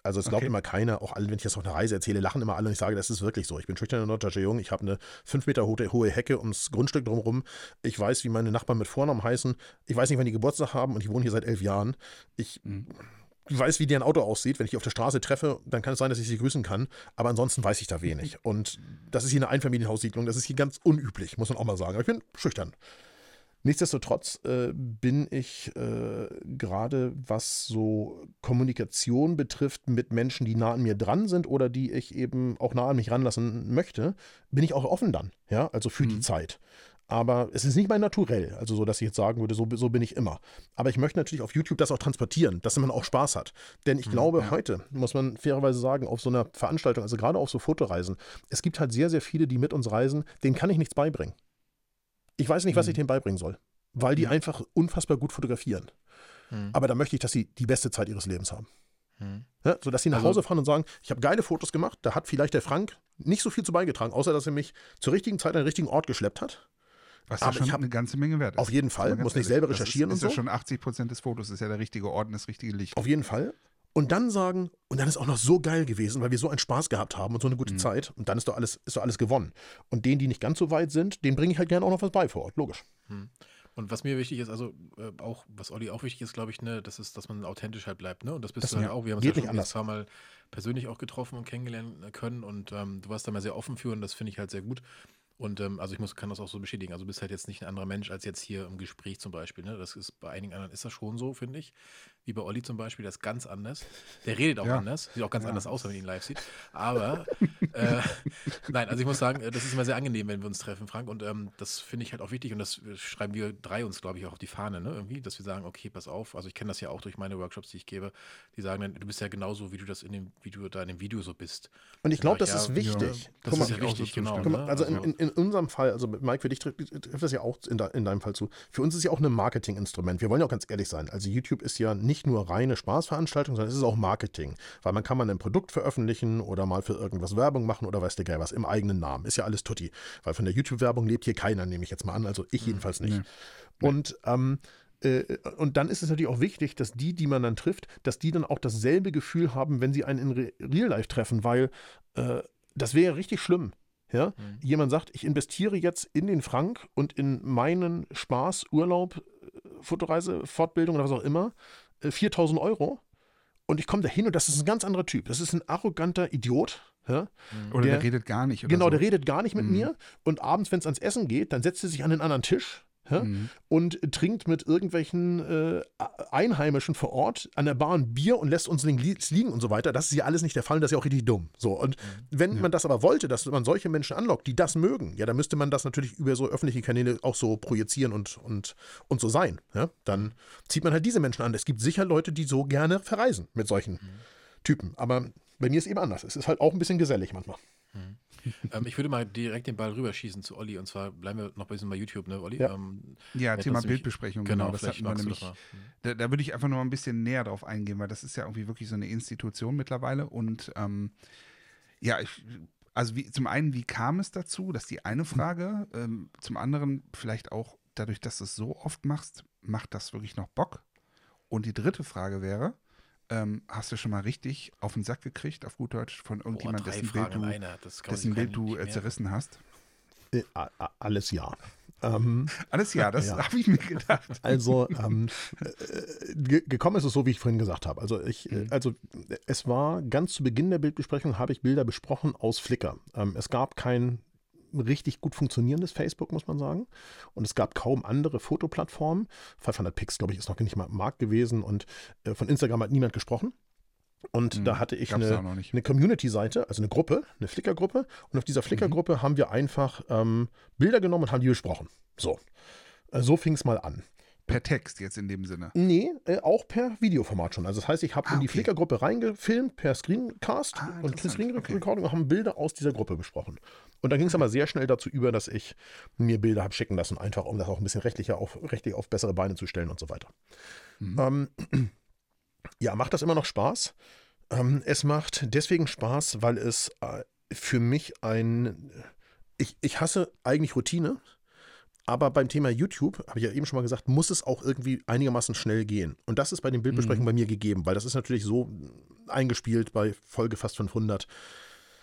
Speaker 3: Also es glaubt okay. immer keiner, auch alle, wenn ich das auf einer Reise erzähle, lachen immer alle und ich sage, das ist wirklich so. Ich bin schüchterner norddeutscher Jung, ich habe eine fünf Meter hohe Hecke ums Grundstück drumherum. Ich weiß, wie meine Nachbarn mit Vornamen heißen. Ich weiß nicht, wann die Geburtstag haben und ich wohne hier seit elf Jahren. Ich mhm. weiß, wie deren Auto aussieht. Wenn ich die auf der Straße treffe, dann kann es sein, dass ich sie grüßen kann. Aber ansonsten weiß ich da wenig. Und das ist hier eine Einfamilienhaussiedlung. Das ist hier ganz unüblich, muss man auch mal sagen. Aber ich bin schüchtern. Nichtsdestotrotz äh, bin ich äh, gerade, was so Kommunikation betrifft mit Menschen, die nah an mir dran sind oder die ich eben auch nah an mich ranlassen möchte, bin ich auch offen dann, ja, also für mhm. die Zeit. Aber es ist nicht mein Naturell, also so, dass ich jetzt sagen würde, so, so, bin ich immer. Aber ich möchte natürlich auf YouTube das auch transportieren, dass man auch Spaß hat. Denn ich mhm, glaube, ja. heute, muss man fairerweise sagen, auf so einer Veranstaltung, also gerade auf so Fotoreisen, es gibt halt sehr, sehr viele, die mit uns reisen, denen kann ich nichts beibringen. Ich weiß nicht, was ich mhm. denen beibringen soll, weil die einfach unfassbar gut fotografieren. Mhm. Aber da möchte ich, dass sie die beste Zeit ihres Lebens haben. Mhm. Ja, sodass sie nach also, Hause fahren und sagen, ich habe geile Fotos gemacht, da hat vielleicht der Frank nicht so viel zu beigetragen, außer dass er mich zur richtigen Zeit an den richtigen Ort geschleppt hat.
Speaker 2: Was ja schon eine ganze Menge wert ist.
Speaker 3: Auf jeden Fall, muss nicht selber recherchieren
Speaker 2: ist, ist
Speaker 3: und
Speaker 2: so. Das ist ja schon 80 Prozent des Fotos, ist ja der richtige Ort und das richtige Licht.
Speaker 3: Auf jeden Fall. Und dann sagen, und dann ist auch noch so geil gewesen, weil wir so einen Spaß gehabt haben und so eine gute mhm. Zeit. Und dann ist doch alles, ist doch alles gewonnen. Und denen, die nicht ganz so weit sind, denen bringe ich halt gerne auch noch was bei vor Ort, logisch. Mhm.
Speaker 1: Und was mir wichtig ist, also äh, auch, was Olli auch wichtig ist, glaube ich, ne, das ist, dass man authentisch halt bleibt, ne? Und das bist das du ja auch. Wir haben uns ja schon ein paar Mal persönlich auch getroffen und kennengelernt können und ähm, du warst da mal sehr offen für und das finde ich halt sehr gut. Und ähm, also ich muss, kann das auch so bestätigen. Also du bist halt jetzt nicht ein anderer Mensch als jetzt hier im Gespräch zum Beispiel. Ne? Das ist bei einigen anderen ist das schon so, finde ich. Wie bei Olli zum Beispiel, das ist ganz anders. Der redet auch ja. anders, sieht auch ganz ja. anders aus, wenn man ihn live sieht. Aber äh, nein, also ich muss sagen, das ist immer sehr angenehm, wenn wir uns treffen, Frank. Und ähm, das finde ich halt auch wichtig und das schreiben wir drei uns, glaube ich, auch auf die Fahne, ne? Irgendwie, dass wir sagen, okay, pass auf. Also ich kenne das ja auch durch meine Workshops, die ich gebe. Die sagen dann, du bist ja genauso, wie du das in dem, wie du da in dem Video so bist.
Speaker 3: Und ich glaube, das ja, ist wichtig.
Speaker 1: Das ist ja wichtig,
Speaker 3: genau. Mal, ne? also, in, in, in unserem Fall, also Mike, für dich trifft, das ja auch in, de, in, deinem Fall zu. Für uns ist es ja auch ein Marketinginstrument. Wir wollen ja auch ganz ehrlich sein. Also YouTube ist ja nicht nur reine Spaßveranstaltung, sondern es ist auch Marketing. Weil man kann mal ein Produkt veröffentlichen oder mal für irgendwas Werbung machen oder weiß der Geil was im eigenen Namen. Ist ja alles tutti. Weil von der YouTube-Werbung lebt hier keiner, nehme ich jetzt mal an. Also ich hm, jedenfalls nicht. Nee. Und ähm, äh, und dann ist es natürlich auch wichtig, dass die, die man dann trifft, dass die dann auch dasselbe Gefühl haben, wenn sie einen in Real Life treffen, weil äh, das wäre richtig schlimm, ja? Mhm. Jemand sagt, ich investiere jetzt in den Frank und in meinen Spaß, Urlaub, Fotoreise, Fortbildung oder was auch immer, 4000 äh, Euro. Und ich komme da hin und das ist ein ganz anderer Typ. Das ist ein arroganter Idiot. Ja?
Speaker 2: Mhm. Oder der, der, redet gar nicht.
Speaker 3: genau,
Speaker 2: so.
Speaker 3: der redet gar nicht mit mhm. mir. Und abends, wenn es ans Essen geht, dann setzt er sich an den anderen Tisch mhm. und trinkt mit irgendwelchen äh, Einheimischen vor Ort an der Bar ein Bier und lässt uns liegen und so weiter. Das ist ja alles nicht der Fall, das ist ja auch richtig dumm. So, und mhm. wenn ja. man das aber wollte, dass man solche Menschen anlockt, die das mögen, ja, dann müsste man das natürlich über so öffentliche Kanäle auch so projizieren und, und, und so sein. Ja? Dann zieht man halt diese Menschen an. Es gibt sicher Leute, die so gerne verreisen mit solchen mhm. Typen. Aber bei mir ist es eben anders. Es ist halt auch ein bisschen gesellig manchmal.
Speaker 1: Mhm. ähm, ich würde mal direkt den Ball rüberschießen zu Olli. Und zwar bleiben wir noch ein bisschen bei YouTube, ne, Olli?
Speaker 2: Ja, ähm, ja Thema Bildbesprechung, genau. genau das hatten wir nämlich. Mhm. Da, da, würde ich einfach noch ein bisschen näher drauf eingehen, weil das ist ja irgendwie wirklich so eine Institution mittlerweile. Und ähm, ja, ich, also wie, zum einen, wie kam es dazu? Das ist die eine Frage. Ähm, zum anderen, vielleicht auch dadurch, dass du es so oft machst, macht das wirklich noch Bock? Und die dritte Frage wäre, ähm, hast du schon mal richtig auf den Sack gekriegt, auf gut Deutsch, von irgendjemandem, dessen Bild du, dessen Bild du äh, zerrissen hast?
Speaker 3: Äh, alles ja.
Speaker 2: Ähm, Alles ja, das ja. habe ich mir gedacht.
Speaker 3: Also ähm, äh, gekommen ist es so, wie ich vorhin gesagt habe. Also ich, mhm. also es war ganz zu Beginn der Bildbesprechung habe ich Bilder besprochen aus Flickr. Ähm, es gab kein richtig gut funktionierendes Facebook, muss man sagen. Und es gab kaum andere Fotoplattformen. 500 Pix, glaube ich, ist noch nicht mal im Markt gewesen und äh, von Instagram hat niemand gesprochen. Und hm, da hatte ich eine, eine Community-Seite, also eine Gruppe, eine Flickr-Gruppe. Und auf dieser Flickr-Gruppe mhm. haben wir einfach ähm, Bilder genommen und haben die besprochen. So. Äh, so fing es mal an.
Speaker 2: Per Text jetzt in dem Sinne?
Speaker 3: Nee, äh, auch per Videoformat schon. Also das heißt, ich habe ah, in die okay. Flickr-Gruppe reingefilmt per Screencast ah, und Screen-Recording okay. und haben Bilder aus dieser Gruppe besprochen. Und dann ging es aber sehr schnell dazu über, dass ich mir Bilder habe schicken lassen, einfach um das auch ein bisschen rechtlicher auf, rechtlich auf bessere Beine zu stellen und so weiter. Mhm. Ähm, ja, macht das immer noch Spaß? Ähm, es macht deswegen Spaß, weil es äh, für mich ein. Ich, ich hasse eigentlich Routine, aber beim Thema YouTube, habe ich ja eben schon mal gesagt, muss es auch irgendwie einigermaßen schnell gehen. Und das ist bei den Bildbesprechungen mhm. bei mir gegeben, weil das ist natürlich so eingespielt bei Folge fast 500.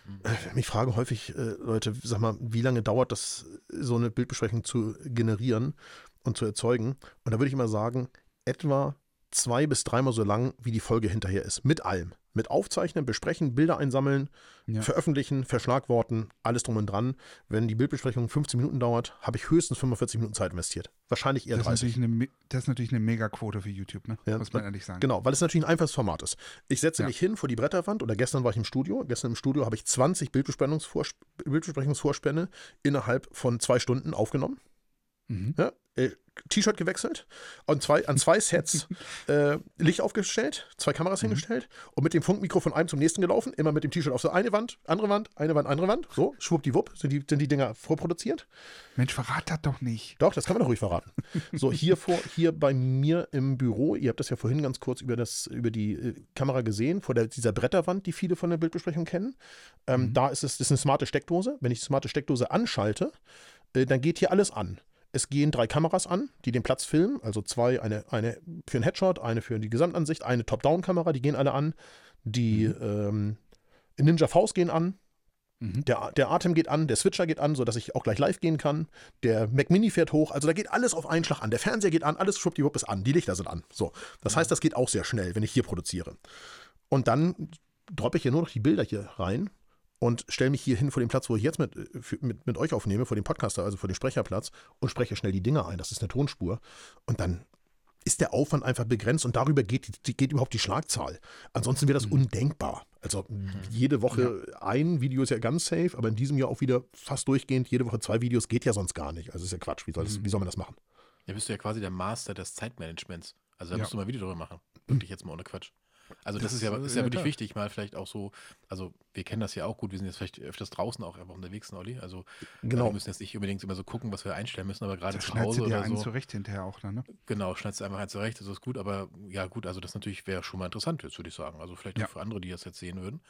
Speaker 3: Mhm. Mich fragen häufig äh, Leute, sag mal, wie lange dauert das, so eine Bildbesprechung zu generieren und zu erzeugen? Und da würde ich immer sagen, etwa zwei bis dreimal so lang, wie die Folge hinterher ist. Mit allem. Mit Aufzeichnen, Besprechen, Bilder einsammeln, ja. veröffentlichen, verschlagworten, alles drum und dran. Wenn die Bildbesprechung 15 Minuten dauert, habe ich höchstens 45 Minuten Zeit investiert. Wahrscheinlich eher
Speaker 2: das
Speaker 3: 30.
Speaker 2: Eine, das ist natürlich eine Megaquote für YouTube, ne?
Speaker 3: Ja, muss man ehrlich sagen. Genau, weil es natürlich ein einfaches Format ist. Ich setze ja. mich hin vor die Bretterwand oder gestern war ich im Studio. Gestern im Studio habe ich 20 Bildbesprechungsvorspänne innerhalb von zwei Stunden aufgenommen. Mhm. Ja, äh, T-Shirt gewechselt und zwei, an zwei Sets äh, Licht aufgestellt, zwei Kameras mhm. hingestellt und mit dem Funkmikro von einem zum nächsten gelaufen, immer mit dem T-Shirt auf so eine Wand, andere Wand, eine Wand, andere Wand. So, schwuppdiwupp, sind die, sind die Dinger vorproduziert.
Speaker 2: Mensch, verrat das doch nicht.
Speaker 3: Doch, das kann man doch ruhig verraten. so, hier vor, hier bei mir im Büro, ihr habt das ja vorhin ganz kurz über, das, über die äh, Kamera gesehen, vor der, dieser Bretterwand, die viele von der Bildbesprechung kennen. Ähm, mhm. Da ist es das ist eine smarte Steckdose. Wenn ich die smarte Steckdose anschalte, äh, dann geht hier alles an. Es gehen drei Kameras an, die den Platz filmen, also zwei, eine, eine für einen Headshot, eine für die Gesamtansicht, eine Top-Down-Kamera, die gehen alle an. Die mhm. ähm, Ninja Faust gehen an. Mhm. Der, der Atem geht an, der Switcher geht an, sodass ich auch gleich live gehen kann. Der Mac Mini fährt hoch, also da geht alles auf einen Schlag an. Der Fernseher geht an, alles schwuppdiwupp ist an, die Lichter sind an. So, das mhm. heißt, das geht auch sehr schnell, wenn ich hier produziere. Und dann droppe ich hier nur noch die Bilder hier rein und stelle mich hier hin vor den Platz, wo ich jetzt mit, äh, mit, mit euch aufnehme, vor dem Podcaster, also vor dem Sprecherplatz und spreche schnell die Dinge ein. Das ist eine Tonspur. Und dann ist der Aufwand einfach begrenzt und darüber geht, geht überhaupt die Schlagzahl. Ansonsten wäre das mhm. undenkbar. Also mhm. jede Woche ja. ein Video ist ja ganz safe, aber in diesem Jahr auch wieder fast durchgehend, jede Woche zwei Videos geht ja sonst gar nicht. Also ist ja Quatsch. Wie soll, das, mhm. wie soll man das machen?
Speaker 1: Ja, bist du ja quasi der Master des Zeitmanagements. Also da ja. musst du mal Video drüber machen. Wirklich jetzt mal ohne Quatsch. Also das, das ist ja, ist ja, ja wirklich klar. wichtig, mal vielleicht auch so, also wir kennen das ja auch gut, wir sind jetzt vielleicht öfters draußen auch einfach unterwegs, Olli. Also genau. wir müssen jetzt nicht unbedingt immer so gucken, was wir einstellen müssen, aber gerade zu Hause
Speaker 2: oder
Speaker 1: so.
Speaker 2: zurecht hinterher auch dann, ne?
Speaker 1: Genau, schneidest du einfach einen zurecht, das ist gut, aber ja gut, also das natürlich wäre schon mal interessant jetzt, würde ich sagen. Also vielleicht ja. auch für andere, die das jetzt sehen würden.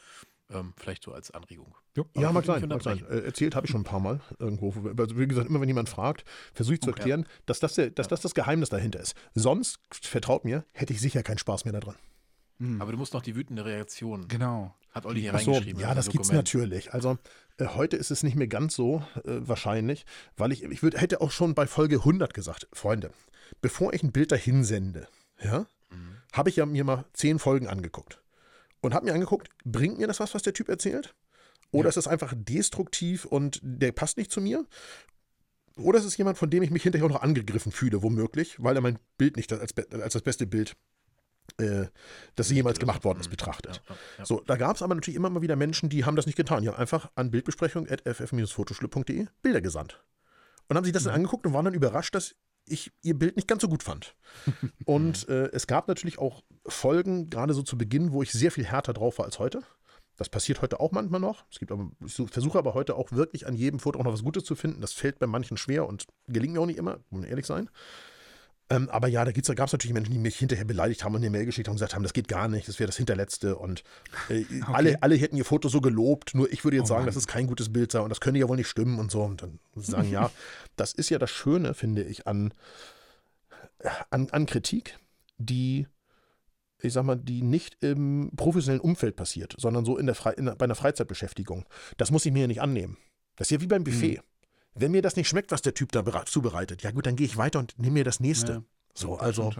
Speaker 1: Ähm, vielleicht so als Anregung.
Speaker 3: Ja, ja mal klein, mal klein. Äh, erzählt habe ich schon ein paar Mal irgendwo. Also wie gesagt, immer wenn jemand fragt, versuche ich zu erklären, ja. dass, das, der, dass das das Geheimnis dahinter ist. Sonst, vertraut mir, hätte ich sicher keinen Spaß mehr daran.
Speaker 1: Mhm. Aber du musst noch die wütende Reaktion.
Speaker 2: Genau.
Speaker 1: Hat Olli hier
Speaker 3: so, reingeschrieben. Ja, das gibt es natürlich. Also äh, heute ist es nicht mehr ganz so äh, wahrscheinlich, weil ich, ich würd, hätte auch schon bei Folge 100 gesagt, Freunde, bevor ich ein Bild dahin sende, ja, mhm. habe ich ja mir mal zehn Folgen angeguckt. Und habe mir angeguckt, bringt mir das was, was der Typ erzählt? Oder ja. ist es einfach destruktiv und der passt nicht zu mir? Oder ist es jemand, von dem ich mich hinterher auch noch angegriffen fühle, womöglich, weil er mein Bild nicht als, als das beste Bild äh, das jemals gemacht worden ist, betrachtet. Ja, ja. So, da gab es aber natürlich immer mal wieder Menschen, die haben das nicht getan. Die haben einfach an bildbesprechung.ff-fotoschlip.de Bilder gesandt. Und haben sich das dann mhm. angeguckt und waren dann überrascht, dass ich ihr Bild nicht ganz so gut fand. und äh, es gab natürlich auch Folgen, gerade so zu Beginn, wo ich sehr viel härter drauf war als heute. Das passiert heute auch manchmal noch. Es gibt aber, ich versuche aber heute auch wirklich an jedem Foto auch noch was Gutes zu finden. Das fällt bei manchen schwer und gelingt mir auch nicht immer, muss man ehrlich sein. Ähm, aber ja, da, da gab es natürlich Menschen, die mich hinterher beleidigt haben und eine Mail geschickt haben und gesagt haben, das geht gar nicht, das wäre das Hinterletzte. Und äh, okay. alle, alle hätten ihr Foto so gelobt, nur ich würde jetzt oh sagen, Mann. dass es kein gutes Bild sei und das könnte ja wohl nicht stimmen und so. Und dann sagen, ja, das ist ja das Schöne, finde ich, an, an, an Kritik, die ich sag mal, die nicht im professionellen Umfeld passiert, sondern so in der, Fre in bei einer Freizeitbeschäftigung. Das muss ich mir ja nicht annehmen. Das ist ja wie beim Buffet. Mhm. Wenn mir das nicht schmeckt, was der Typ da zubereitet, ja gut, dann gehe ich weiter und nehme mir das nächste. Ja, so, also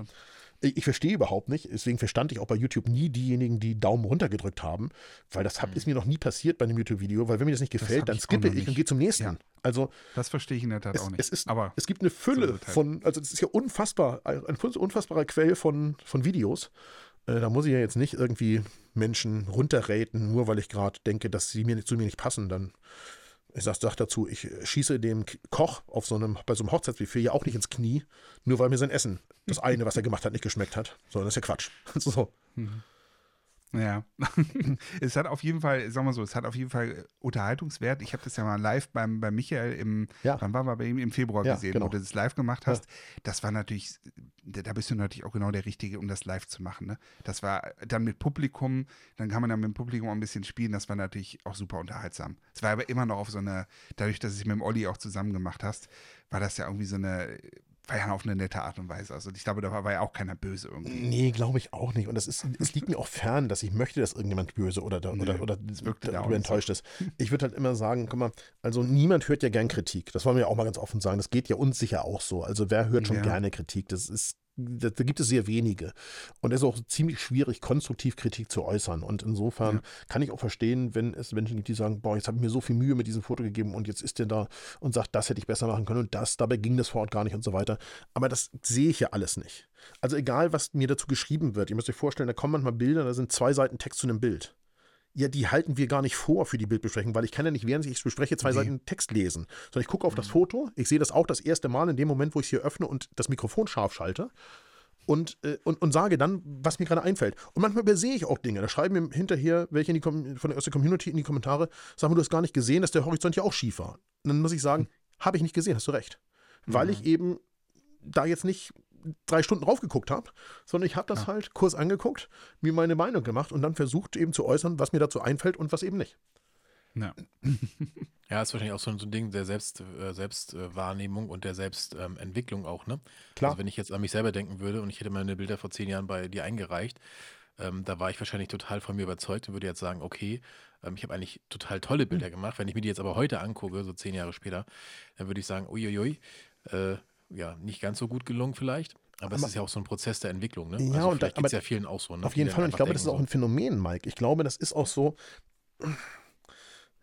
Speaker 3: ich, verstehe überhaupt nicht, deswegen verstand ich auch bei YouTube nie diejenigen, die Daumen runter gedrückt haben, weil das hab, mhm. ist mir noch nie passiert bei einem YouTube-Video, weil wenn mir das nicht gefällt, das dann skippe ich, ich und gehe zum nächsten. Ja. Also,
Speaker 2: das verstehe ich in der Tat
Speaker 3: es,
Speaker 2: auch nicht.
Speaker 3: Es, ist, Aber es gibt eine Fülle halt. von, also es ist ja unfassbar, ein unfassbarer Quell von, von Videos. Äh, da muss ich ja jetzt nicht irgendwie Menschen runterraten, nur weil ich gerade denke, dass sie mir zu mir nicht passen. Dann ich sag, sag dazu, ich schieße dem Koch auf so einem, bei so einem Hochzeitsbuffet ja auch nicht ins Knie, nur weil mir sein Essen, das eine, was er gemacht hat, nicht geschmeckt hat. Sondern das ist ja Quatsch. so. Mhm.
Speaker 2: Ja, es hat auf jeden Fall, sagen wir so, es hat auf jeden Fall Unterhaltungswert. Ich habe das ja mal live beim, bei Michael im, ja. wann waren wir bei ihm im Februar ja, gesehen, genau. wo du das live gemacht hast. Ja. Das war natürlich, da bist du natürlich auch genau der Richtige, um das live zu machen. Ne? Das war dann mit Publikum, dann kann man dann mit dem Publikum auch ein bisschen spielen. Das war natürlich auch super unterhaltsam. Es war aber immer noch auf so eine, dadurch, dass du es mit dem Olli auch zusammen gemacht hast, war das ja irgendwie so eine war ja auf eine nette Art und Weise. Also ich glaube, da war ja auch keiner böse irgendwie.
Speaker 3: Nee, glaube ich auch nicht. Und das ist, es liegt mir auch fern, dass ich möchte, dass irgendjemand böse oder, oder, nee, oder, darüber enttäuscht so. ist. Ich würde halt immer sagen, guck mal, also niemand hört ja gern Kritik. Das wollen wir ja auch mal ganz offen sagen. Das geht ja uns sicher auch so. Also wer hört schon ja. gerne Kritik? Das ist da, gibt es sehr wenige. Und es ist auch ziemlich schwierig, konstruktiv Kritik zu äußern. Und insofern ja. kann ich auch verstehen, wenn es Menschen gibt, die sagen, boah, jetzt habe ich mir so viel Mühe mit diesem Foto gegeben und jetzt ist der da und sagt, das hätte ich besser machen können und das, dabei ging das vor Ort gar nicht und so weiter. Aber das sehe ich ja alles nicht. Also egal, was mir dazu geschrieben wird, ihr müsst euch vorstellen, da kommen manchmal Bilder, da sind zwei Seiten Text zu einem Bild ja, die halten wir gar nicht vor für die Bildbesprechung, weil ich kann ja nicht, während ich es bespreche, zwei nee. Seiten Text lesen. Sondern ich gucke auf das mhm. Foto, ich sehe das auch das erste Mal in dem Moment, wo ich es hier öffne und das Mikrofon scharf schalte und, äh, und, und sage dann, was mir gerade einfällt. Und manchmal übersehe ich auch Dinge. Da schreiben mir hinterher welche in die von der, aus der Community in die Kommentare, sagen, du hast gar nicht gesehen, dass der Horizont ja auch schief war. Und dann muss ich sagen, hm. habe ich nicht gesehen, hast du recht. Weil mhm. ich eben da jetzt nicht drei Stunden drauf geguckt habe, sondern ich habe das ja. halt kurz angeguckt, mir meine Meinung gemacht und dann versucht eben zu äußern, was mir dazu einfällt und was eben nicht.
Speaker 1: Ja. ja, ist wahrscheinlich auch so, ein Ding der Selbst, äh, Selbstwahrnehmung und der Selbstentwicklung auch, ne? Klar. Also wenn ich jetzt an mich selber denken würde und ich hätte meine Bilder vor zehn Jahren bei dir eingereicht, ähm, da war ich wahrscheinlich total von mir überzeugt und würde jetzt sagen, okay, ähm, ich habe eigentlich total tolle. Bilder gemacht. Wenn ich mir die jetzt aber heute angucke, so zehn Jahre später, dann würde ich sagen, uiuiui, äh, ja, nicht ganz so gut gelungen vielleicht. Aber, aber es ist ja auch so ein Prozess der Entwicklung, ne?
Speaker 3: Ja,
Speaker 1: also
Speaker 3: und
Speaker 1: geht es ja vielen auch so.
Speaker 3: Ne? Auf jeden Fall, und ich glaube, das ist auch ein Phänomen, Mike. Ich glaube, das ist auch so,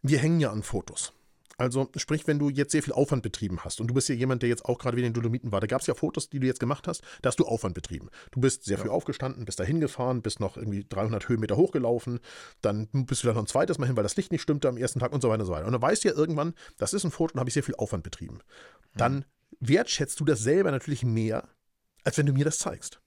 Speaker 3: wir hängen ja an Fotos. Also sprich, wenn du jetzt sehr viel Aufwand betrieben hast und du bist ja jemand, der jetzt auch gerade wieder in den Dolomiten war, da gab es ja Fotos, die du jetzt gemacht hast, da hast du Aufwand betrieben. Du bist sehr ja. früh aufgestanden, bist da hingefahren, bist noch irgendwie 300 Höhenmeter hochgelaufen, dann bist du da noch ein zweites Mal hin, weil das Licht nicht stimmte am ersten Tag und so weiter und so weiter. Und dann weißt du ja irgendwann, das ist ein Foto und habe ich sehr viel Aufwand betrieben. Dann mhm. Wertschätzt du das selber natürlich mehr, als wenn du mir das zeigst.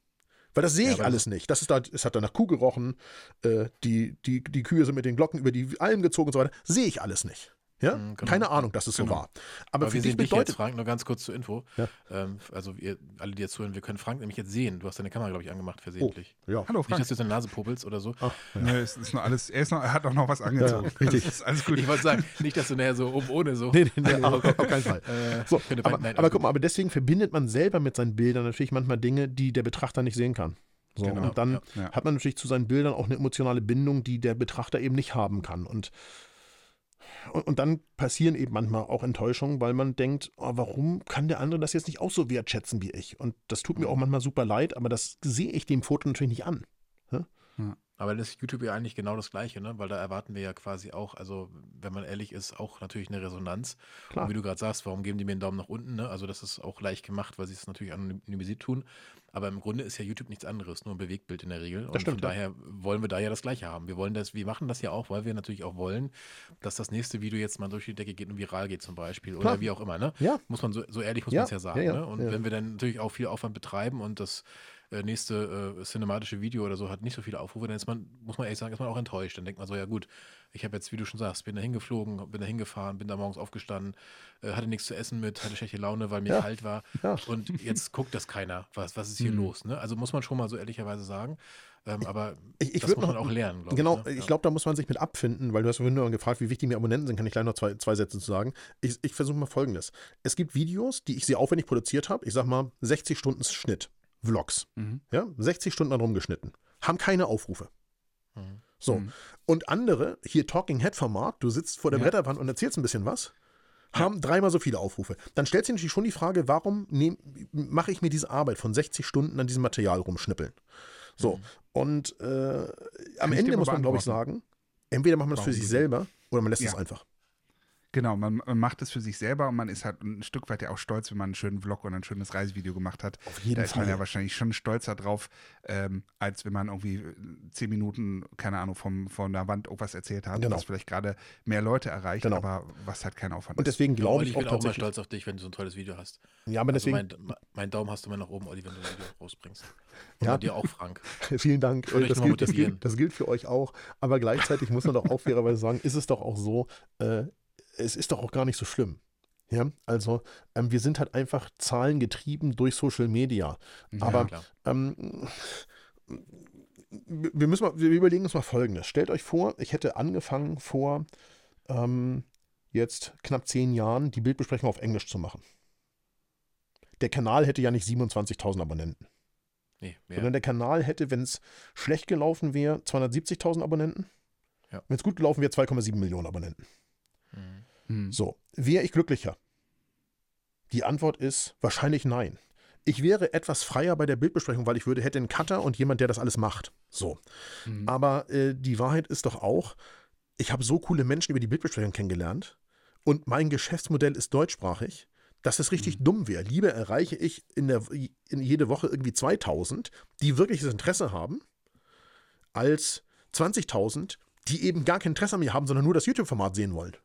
Speaker 3: Weil das sehe ich alles nicht. Das ist da, es hat da nach Kuh gerochen, äh, die, die, die Kühe sind mit den Glocken über die Alm gezogen und so weiter. Sehe ich alles nicht. Ja? Mhm, genau. Keine Ahnung, dass es genau. so war.
Speaker 1: Aber, Aber für dich bedeutet. Jetzt, Frank, nur ganz kurz zur Info. Ja. Ähm, also, ihr, alle, die jetzt zuhören, wir können Frank nämlich jetzt sehen. Du hast deine Kamera, glaube ich, angemacht, versehentlich.
Speaker 2: Oh, ja. Hallo,
Speaker 1: Frank. Nicht, dass du deine Nase popelst oder so.
Speaker 2: Ach, ja. Nee, es ist nur alles, er, ist noch, er hat auch noch was angezogen. Ja,
Speaker 1: richtig. ist alles gut. Ich wollte sagen, nicht, dass du nachher so oben ohne so.
Speaker 3: Nee, nee, nee auf, auf, keinen Fall. Äh, so, aber, nein, aber guck mal, aber deswegen verbindet man selber mit seinen Bildern natürlich manchmal Dinge, die der Betrachter nicht sehen kann. So, genau, und dann ja, hat man natürlich zu seinen Bildern auch eine emotionale Bindung, die der Betrachter eben nicht haben kann. Und und, und, dann passieren eben manchmal auch Enttäuschungen, weil man denkt, oh, warum kann der andere das jetzt nicht auch so wertschätzen wie ich? Und das tut mir auch manchmal super leid, aber das sehe ich dem Foto natürlich nicht an. Ja?
Speaker 1: Aber das ist YouTube ja eigentlich genau das Gleiche, ne? Weil da erwarten wir ja quasi auch, also wenn man ehrlich ist, auch natürlich eine Resonanz. Klar. Und wie du gerade sagst, warum geben die mir einen Daumen nach unten? Ne? Also das ist auch leicht gemacht, weil sie es natürlich anonymisiert tun. Aber im Grunde ist ja YouTube nichts anderes, nur ein Bewegtbild in der Regel. Das und stimmt, von daher wollen wir da ja das Gleiche haben. Wir wollen das, wir machen das ja auch, weil wir natürlich auch wollen, dass das nächste Video jetzt mal durch die Decke geht und viral geht zum Beispiel. Klar. Oder wie auch immer, ne? Ja. Muss man so, so ehrlich muss ja. man es ja sagen. Ja, ja. Ne? Und wenn wir dann natürlich auch viel Aufwand betreiben und das äh, nächste äh, cinematische Video oder so hat nicht so viele Aufrufe, dann ist man, muss man ehrlich sagen, ist man auch enttäuscht. Dann denkt man so, ja gut, ich habe jetzt, wie du schon sagst, bin da hingeflogen, bin da hingefahren, bin da morgens aufgestanden, äh, hatte nichts zu essen mit, hatte schlechte Laune, weil mir ja. kalt war. Ja. Und jetzt guckt das keiner. Was, was ist hier mhm. los? Ne? Also muss man schon mal so ehrlicherweise sagen. Ähm, aber
Speaker 3: ich, ich das muss man noch, auch lernen, glaube genau, ich. Genau, ne? ich glaube, da muss man sich mit abfinden, weil du hast vorhin nur gefragt, wie wichtig mir Abonnenten sind, kann ich gleich noch zwei, zwei Sätze zu sagen. Ich, ich versuche mal folgendes. Es gibt Videos, die ich sehr aufwendig produziert habe, ich sag mal 60 Stunden Schnitt. Vlogs. Mhm. Ja, 60 Stunden dann rumgeschnitten. Haben keine Aufrufe. Mhm. So. Mhm. Und andere, hier Talking Head Format, du sitzt vor der ja. Bretterwand und erzählst ein bisschen was, haben dreimal so viele Aufrufe. Dann stellt sich natürlich schon die Frage, warum mache ich mir diese Arbeit von 60 Stunden an diesem Material rumschnippeln? So, mhm. und äh, am Ende muss man, glaube ich, sagen, entweder macht man das für sich selber oder man lässt ja. es einfach.
Speaker 2: Genau, man, man, macht es für sich selber und man ist halt ein Stück weit ja auch stolz, wenn man einen schönen Vlog und ein schönes Reisevideo gemacht hat.
Speaker 3: Auf jeden
Speaker 2: da
Speaker 3: ist
Speaker 2: Fall. man ja wahrscheinlich schon stolzer drauf, ähm, als wenn man irgendwie zehn Minuten, keine Ahnung, vom, von der Wand irgendwas erzählt hat, genau. was vielleicht gerade mehr Leute erreicht, genau. aber was halt kein Aufwand
Speaker 3: und ist. Und deswegen glaube ich,
Speaker 1: ich bin auch, auch mal stolz auf dich, wenn du so ein tolles Video hast.
Speaker 3: Ja, aber also
Speaker 1: deswegen. Mein, mein, Daumen hast du mal nach oben, Olli, wenn du ein Video rausbringst. Und
Speaker 3: ja.
Speaker 1: dir auch, Frank.
Speaker 3: Vielen Dank. Das gilt, das, gilt, das gilt, für euch auch. Aber gleichzeitig muss man doch auch fairerweise sagen, ist es doch auch so, äh, es ist doch auch gar nicht so schlimm. Ja, also ähm, wir sind halt einfach zahlengetrieben durch Social Media. Ja, Aber ähm, wir müssen mal, wir überlegen uns mal Folgendes. Stellt euch vor, ich hätte angefangen vor ähm, jetzt knapp zehn Jahren die Bildbesprechung auf Englisch zu machen. Der Kanal hätte ja nicht 27.000 Abonnenten. Nee, sondern der Kanal hätte, wenn es schlecht gelaufen wäre, 270.000 Abonnenten. Ja. Wenn es gut gelaufen wäre, 2,7 Millionen Abonnenten. Hm. So, wäre ich glücklicher? Die Antwort ist wahrscheinlich nein. Ich wäre etwas freier bei der Bildbesprechung, weil ich würde, hätte einen Cutter und jemand, der das alles macht. So. Mhm. Aber äh, die Wahrheit ist doch auch, ich habe so coole Menschen über die Bildbesprechung kennengelernt und mein Geschäftsmodell ist deutschsprachig, dass es richtig mhm. dumm wäre. Lieber erreiche ich in, der, in jede Woche irgendwie 2000, die wirkliches Interesse haben, als 20.000, die eben gar kein Interesse an mir haben, sondern nur das YouTube-Format sehen wollen.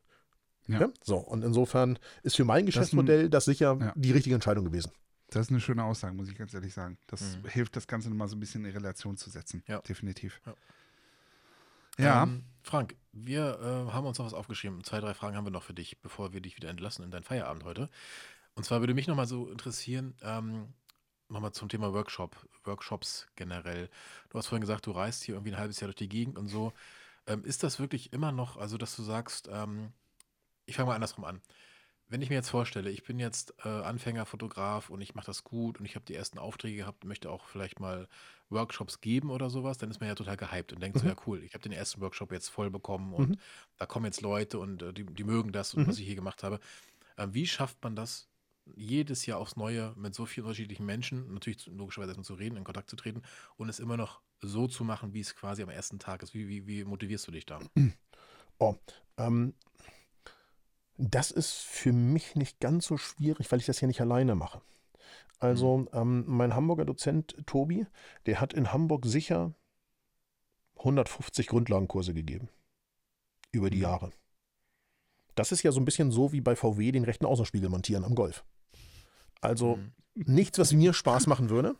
Speaker 3: Ja. ja. So, und insofern ist für mein Geschäftsmodell das, ein, das sicher ja. die richtige Entscheidung gewesen.
Speaker 2: Das ist eine schöne Aussage, muss ich ganz ehrlich sagen. Das mhm. hilft, das Ganze nochmal so ein bisschen in Relation zu setzen. Ja. Definitiv.
Speaker 1: Ja. ja. Ähm, Frank, wir äh, haben uns noch was aufgeschrieben. Zwei, drei Fragen haben wir noch für dich, bevor wir dich wieder entlassen in deinen Feierabend heute. Und zwar würde mich nochmal so interessieren, ähm, nochmal zum Thema Workshop, Workshops generell. Du hast vorhin gesagt, du reist hier irgendwie ein halbes Jahr durch die Gegend und so. Ähm, ist das wirklich immer noch, also dass du sagst, ähm, ich fange mal andersrum an. Wenn ich mir jetzt vorstelle, ich bin jetzt äh, Anfängerfotograf und ich mache das gut und ich habe die ersten Aufträge gehabt, möchte auch vielleicht mal Workshops geben oder sowas, dann ist man ja total gehypt und denkt so, mhm. ja cool, ich habe den ersten Workshop jetzt voll bekommen und Mhm. da kommen jetzt Leute und äh, die, die mögen das und was mhm. ich hier gemacht habe. Ähm, wie schafft man das, jedes Jahr aufs Neue mit so vielen unterschiedlichen Menschen, natürlich logischerweise erstmal zu reden, in Kontakt zu treten und es immer noch so zu machen, wie es quasi am ersten Tag ist? Wie, wie, wie motivierst du dich da?
Speaker 3: Oh, ähm, das ist für mich nicht ganz so schwierig, weil ich das ja nicht alleine mache. Also mhm. ähm, mein Hamburger Dozent Tobi, der hat in Hamburg sicher 150 Grundlagenkurse gegeben. Über die mhm. Jahre. Das ist ja so ein bisschen so wie bei VW den rechten Außenspiegel montieren am Golf. Also mhm. nichts, was mir Spaß machen würde.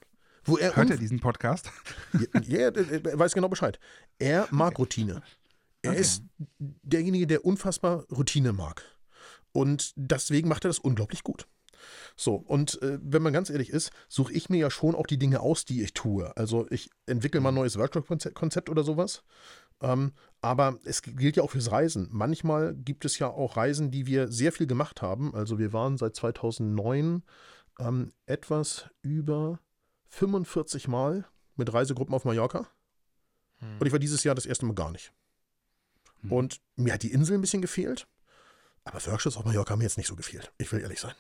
Speaker 2: Wo er Hört er diesen Podcast?
Speaker 3: Ja, ja, er weiß genau Bescheid. Er mag okay. Routine. Er okay. ist derjenige, der unfassbar Routine mag. Und deswegen macht er das unglaublich gut. So, und äh, wenn man ganz ehrlich ist, suche ich mir ja schon auch die Dinge aus, die ich tue. Also ich entwickle mal ein neues Workshop-Konzept oder sowas. Ähm, aber es gilt ja auch fürs Reisen. Manchmal gibt es ja auch Reisen, die wir sehr viel gemacht haben. Also wir waren seit 2009 ähm, etwas über 45 Mal mit Reisegruppen auf Mallorca. Hm. Und ich war dieses Jahr das erste Mal gar nicht. Hm. Und mir hat die Insel ein bisschen gefehlt. Aber Workshops auf Mallorca haben mir jetzt nicht so gefehlt. Ich will ehrlich sein.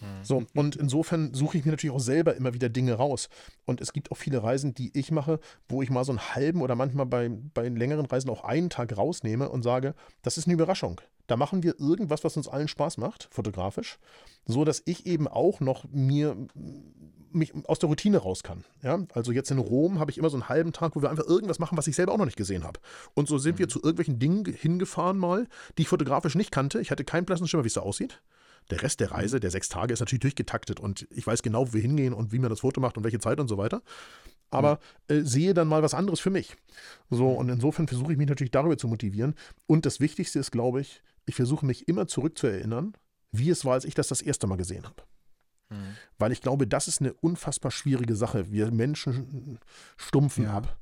Speaker 3: Mhm. So, und insofern suche ich mir natürlich auch selber immer wieder Dinge raus. Und es gibt auch viele Reisen, die ich mache, wo ich mal so einen halben oder manchmal bei, bei längeren Reisen auch einen Tag rausnehme und sage, das ist eine Überraschung. Da machen wir irgendwas, was uns allen Spaß macht, fotografisch, so dass ich eben auch noch mir mich aus der Routine raus kann. Ja? Also jetzt in Rom habe ich immer so einen halben Tag, wo wir einfach irgendwas machen, was ich selber auch noch nicht gesehen habe. Und so sind mhm. wir zu irgendwelchen Dingen hingefahren mal, die ich fotografisch nicht kannte. Ich hatte keinen blassen Schimmer, wie es da aussieht. Der Rest der Reise, der sechs Tage, ist natürlich durchgetaktet und ich weiß genau, wo wir hingehen und wie man das Foto macht und welche Zeit und so weiter. Aber äh, sehe dann mal was anderes für mich. So, und insofern versuche ich mich natürlich darüber zu motivieren. Und das Wichtigste ist, glaube ich, ich versuche mich immer zurückzuerinnern, wie es war, als ich das das erste Mal gesehen habe. Mhm. Weil ich glaube, das ist eine unfassbar schwierige Sache. Wir Menschen stumpfen ja. ab.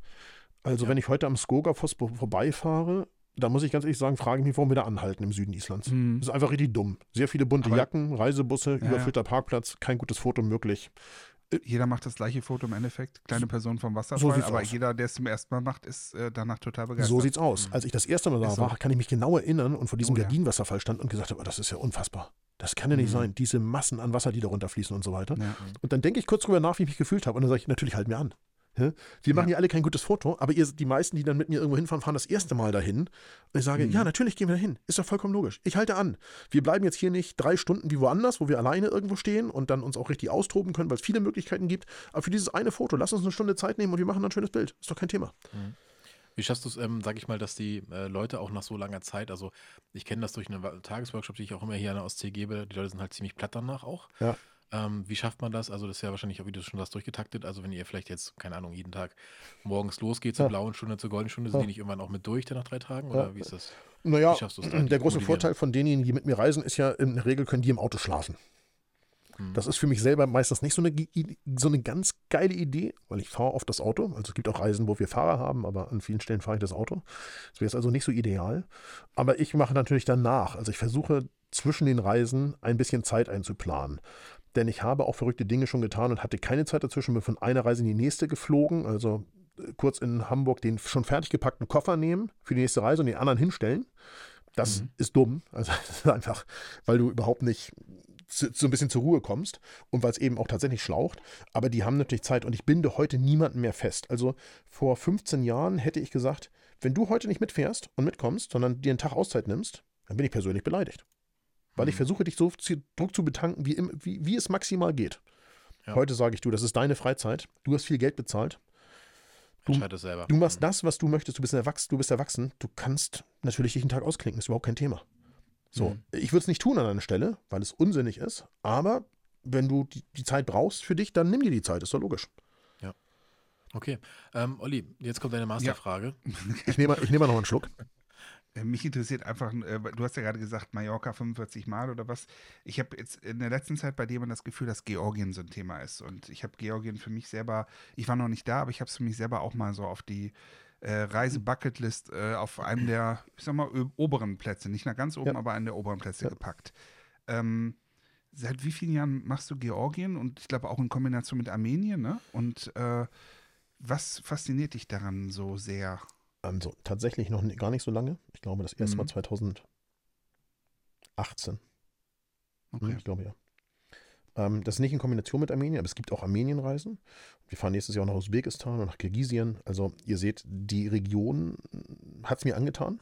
Speaker 3: Also, ja. wenn ich heute am Skogafoss vorbeifahre, da muss ich ganz ehrlich sagen, frage ich mich, warum wir da anhalten im Süden Islands. Mhm. Das ist einfach richtig dumm. Sehr viele bunte Aber, Jacken, Reisebusse, ja, überfüllter Parkplatz, kein gutes Foto möglich.
Speaker 2: Jeder macht das gleiche Foto im Endeffekt, kleine Person vom Wasserfall, so aber aus. jeder, der es zum ersten Mal macht, ist äh, danach total begeistert.
Speaker 3: So sieht's aus. Als ich das erste Mal da so. war, kann ich mich genau erinnern und vor diesem oh, Gardinenwasserfall stand und gesagt habe, oh, das ist ja unfassbar. Das kann ja nicht mhm. sein, diese Massen an Wasser, die da runterfließen und so weiter. Ja. Und dann denke ich kurz drüber nach, wie ich mich gefühlt habe und dann sage ich, natürlich halt mir an. Wir machen ja. alle kein gutes Foto, aber ihr, die meisten, die dann mit mir irgendwo hinfahren, fahren das erste Mal dahin. Und ich sage, mhm. ja, natürlich gehen wir dahin. Ist doch vollkommen logisch. Ich halte an. Wir bleiben jetzt hier nicht drei Stunden wie woanders, wo wir alleine irgendwo stehen und dann uns auch richtig austoben können, weil es viele Möglichkeiten gibt. Aber für dieses eine Foto, lass uns eine Stunde Zeit nehmen und wir machen ein schönes Bild. Ist doch kein Thema. Mhm.
Speaker 1: Wie schaffst du es, ähm, sag ich mal, dass die äh, Leute auch nach so langer Zeit, also ich kenne das durch eine Tagesworkshop, die ich auch immer hier an der Ostsee gebe, die Leute sind halt ziemlich platt danach auch. Ja. Ähm, wie schafft man das? Also, das ist ja wahrscheinlich wie du schon hast, durchgetaktet. Also, wenn ihr vielleicht jetzt, keine Ahnung, jeden Tag morgens losgeht zur ja. blauen Stunde, zur goldenen Stunde, sind ja. die nicht irgendwann auch mit durch dann nach drei Tagen? Oder ja. wie ist das?
Speaker 3: Naja, der große Vorteil von denjenigen, die mit mir reisen, ist ja, in der Regel können die im Auto schlafen. Hm. Das ist für mich selber meistens nicht so eine, so eine ganz geile Idee, weil ich fahre oft das Auto. Also es gibt auch Reisen, wo wir Fahrer haben, aber an vielen Stellen fahre ich das Auto. Das wäre also nicht so ideal. Aber ich mache natürlich danach. Also ich versuche zwischen den Reisen ein bisschen Zeit einzuplanen denn ich habe auch verrückte Dinge schon getan und hatte keine Zeit dazwischen, bin von einer Reise in die nächste geflogen, also äh, kurz in Hamburg den schon fertig gepackten Koffer nehmen für die nächste Reise und den anderen hinstellen. Das mhm. ist dumm, also einfach, weil du überhaupt nicht so ein bisschen zur Ruhe kommst und weil es eben auch tatsächlich schlaucht. Aber die haben natürlich Zeit und ich binde heute niemanden mehr fest. Also vor 15 Jahren hätte ich gesagt, wenn du heute nicht mitfährst und mitkommst, sondern dir einen Tag Auszeit nimmst, dann bin ich persönlich beleidigt weil ich mhm. versuche, dich so Druck zu betanken, wie, wie, wie es maximal geht. Ja. Heute sage ich, du, das ist deine Freizeit. Du hast viel Geld bezahlt. Du, selber. du machst mhm. das, was du möchtest. Du bist erwachsen. Du bist erwachsen. Du kannst natürlich dich einen Tag ausklinken. Ist überhaupt kein Thema. So, mhm. ich würde es nicht tun an einer Stelle, weil es unsinnig ist. Aber wenn du die, die, Zeit brauchst für dich, dann nimm dir die Zeit. Ist doch logisch.
Speaker 1: Ja. Okay. Ähm, Olli, jetzt kommt deine Masterfrage.
Speaker 3: Ja. Ich nehme ich nehm mal noch einen Schluck.
Speaker 2: Äh, mich interessiert einfach, äh, du hast ja gerade gesagt, Mallorca 45 Mal oder was. Ich habe jetzt in der letzten Zeit bei dir das Gefühl, dass Georgien so ein Thema ist. Und ich habe Georgien für mich selber, ich war noch nicht da, aber ich habe es für mich selber auch mal so auf die äh, Reise-Bucketlist äh, auf einem der, ich sag mal, oberen Plätze, nicht nach ganz oben, ja. aber einen der oberen Plätze ja. gepackt. Ähm, seit wie vielen Jahren machst du Georgien und ich glaube auch in Kombination mit Armenien, ne? Und äh, was fasziniert dich daran so sehr?
Speaker 3: Also tatsächlich noch gar nicht so lange. Ich glaube, das erste mhm. Mal 2018. Okay. Hm, ich glaube ja. Ähm, das ist nicht in Kombination mit Armenien, aber es gibt auch Armenienreisen. Wir fahren nächstes Jahr nach Usbekistan und nach Kirgisien. Also ihr seht, die Region hat es mir angetan.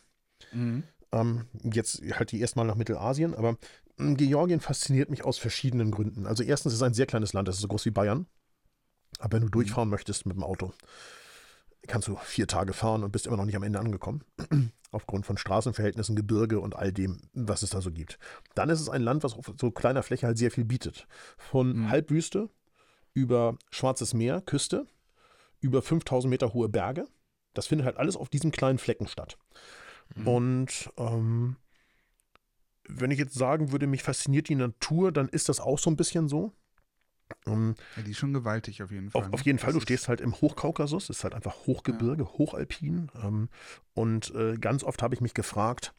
Speaker 3: Mhm. Ähm, jetzt halt die erstmal nach Mittelasien, aber hm, Georgien fasziniert mich aus verschiedenen Gründen. Also erstens ist es ein sehr kleines Land, es ist so groß wie Bayern. Aber wenn du mhm. durchfahren möchtest mit dem Auto, kannst du vier Tage fahren und bist immer noch nicht am Ende angekommen. Aufgrund von Straßenverhältnissen, Gebirge und all dem, was es da so gibt. Dann ist es ein Land, was auf so kleiner Fläche halt sehr viel bietet. Von mhm. Halbwüste über Schwarzes Meer, Küste, über 5000 Meter hohe Berge. Das findet halt alles auf diesem kleinen Flecken statt. Mhm. Und ähm, wenn ich jetzt sagen würde, mich fasziniert die Natur, dann ist das auch so ein bisschen so.
Speaker 2: Um, ja, die ist schon gewaltig auf jeden Fall.
Speaker 3: Auf, auf jeden Fall, du stehst halt im Hochkaukasus, ist halt einfach Hochgebirge, ja. Hochalpin. Ähm, und äh, ganz oft habe ich mich gefragt,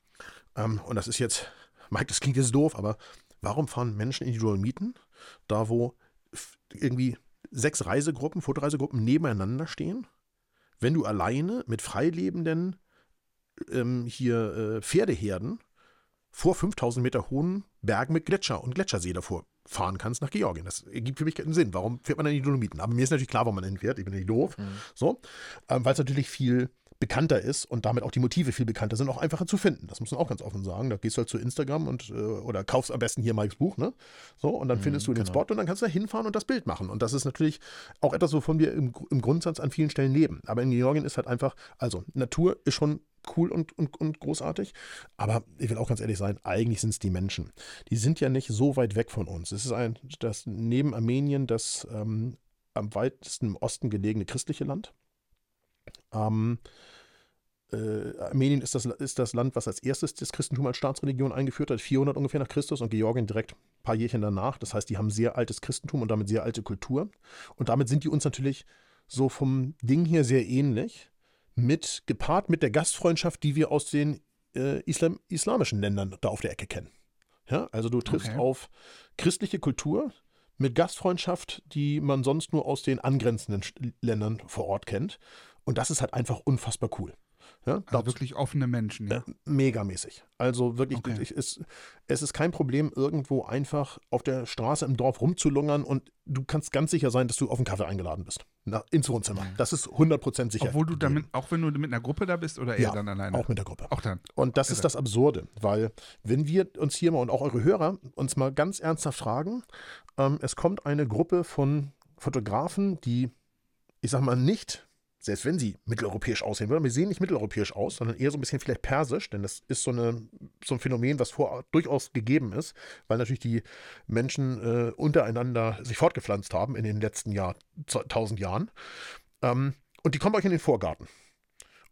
Speaker 3: ähm, und das ist jetzt, Mike, das klingt jetzt doof, aber warum fahren Menschen in die Dolomiten, da wo irgendwie sechs Reisegruppen, Fotoreisegruppen nebeneinander stehen, wenn du alleine mit freilebenden ähm, hier äh, Pferdeherden vor 5000 Meter hohen Bergen mit Gletscher und Gletschersee davor fahren kannst nach Georgien. Das ergibt für mich keinen Sinn. Warum fährt man dann in die Dolomiten? Aber mir ist natürlich klar, wo man hinfährt. Ich bin nicht doof. Mhm. So, ähm, weil es natürlich viel bekannter ist und damit auch die Motive viel bekannter sind, auch einfacher zu finden. Das muss man auch ganz offen sagen. Da gehst du halt zu Instagram und äh, oder kaufst am besten hier Mikes Buch, ne? So, und dann mhm, findest du den genau. Spot und dann kannst du da hinfahren und das Bild machen. Und das ist natürlich auch etwas, wovon wir im, im Grundsatz an vielen Stellen leben. Aber in Georgien ist halt einfach, also Natur ist schon cool und, und, und großartig. Aber ich will auch ganz ehrlich sein, eigentlich sind es die Menschen. Die sind ja nicht so weit weg von uns. Es ist ein, das neben Armenien das ähm, am weitesten im Osten gelegene christliche Land. Ähm, äh, Armenien ist das, ist das Land, was als erstes das Christentum als Staatsreligion eingeführt hat, 400 ungefähr nach Christus und Georgien direkt ein paar Jährchen danach. Das heißt, die haben sehr altes Christentum und damit sehr alte Kultur. Und damit sind die uns natürlich so vom Ding hier sehr ähnlich mit, gepaart mit der Gastfreundschaft, die wir aus den äh, Islam, islamischen Ländern da auf der Ecke kennen. Ja, also du triffst okay. auf christliche Kultur mit Gastfreundschaft, die man sonst nur aus den angrenzenden Ländern vor Ort kennt. Und das ist halt einfach unfassbar cool.
Speaker 2: Ja, also wirklich offene Menschen, ja.
Speaker 3: Äh, megamäßig. Also wirklich, okay. ich, es, es ist kein Problem, irgendwo einfach auf der Straße im Dorf rumzulungern und du kannst ganz sicher sein, dass du auf einen Kaffee eingeladen bist. Na, ins Wohnzimmer. Das ist 100% sicher.
Speaker 2: Obwohl du damit, auch wenn du mit einer Gruppe da bist oder eher ja, dann alleine?
Speaker 3: auch mit der Gruppe.
Speaker 2: Auch dann.
Speaker 3: Und das ist das Absurde, weil wenn wir uns hier mal und auch eure Hörer uns mal ganz ernsthaft fragen, ähm, es kommt eine Gruppe von Fotografen, die, ich sag mal, nicht selbst wenn sie mitteleuropäisch aussehen würden, wir sehen nicht mitteleuropäisch aus, sondern eher so ein bisschen vielleicht persisch, denn das ist so, eine, so ein Phänomen, was vor, durchaus gegeben ist, weil natürlich die Menschen äh, untereinander sich fortgepflanzt haben in den letzten Jahr, tausend Jahren. Ähm, und die kommen euch in den Vorgarten.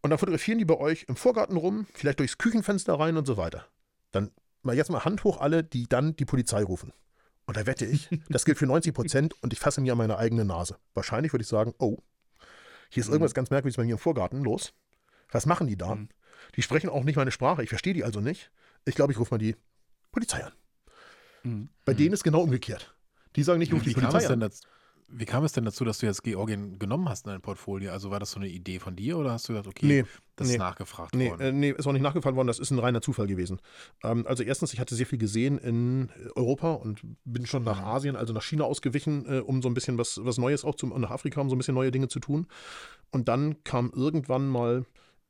Speaker 3: Und dann fotografieren die bei euch im Vorgarten rum, vielleicht durchs Küchenfenster rein und so weiter. Dann mal jetzt mal Hand hoch alle, die dann die Polizei rufen. Und da wette ich, das gilt für 90 Prozent und ich fasse mir an meine eigene Nase. Wahrscheinlich würde ich sagen, oh, hier ist mhm. irgendwas ganz Merkwürdiges bei mir im Vorgarten. Los. Was machen die da? Mhm. Die sprechen auch nicht meine Sprache. Ich verstehe die also nicht. Ich glaube, ich rufe mal die Polizei an. Mhm. Bei denen ist genau umgekehrt. Die sagen nicht, ich rufe die Polizei an.
Speaker 1: Wie kam es denn dazu, dass du jetzt Georgien genommen hast in dein Portfolio? Also war das so eine Idee von dir oder hast du gesagt, okay,
Speaker 3: nee,
Speaker 1: das
Speaker 3: nee,
Speaker 1: ist nachgefragt
Speaker 3: nee,
Speaker 1: worden?
Speaker 3: Äh, nee, ist auch nicht nachgefragt worden, das ist ein reiner Zufall gewesen. Ähm, also erstens, ich hatte sehr viel gesehen in Europa und bin schon nach mhm. Asien, also nach China ausgewichen, äh, um so ein bisschen was, was Neues auch zu, nach Afrika, um so ein bisschen neue Dinge zu tun. Und dann kam irgendwann mal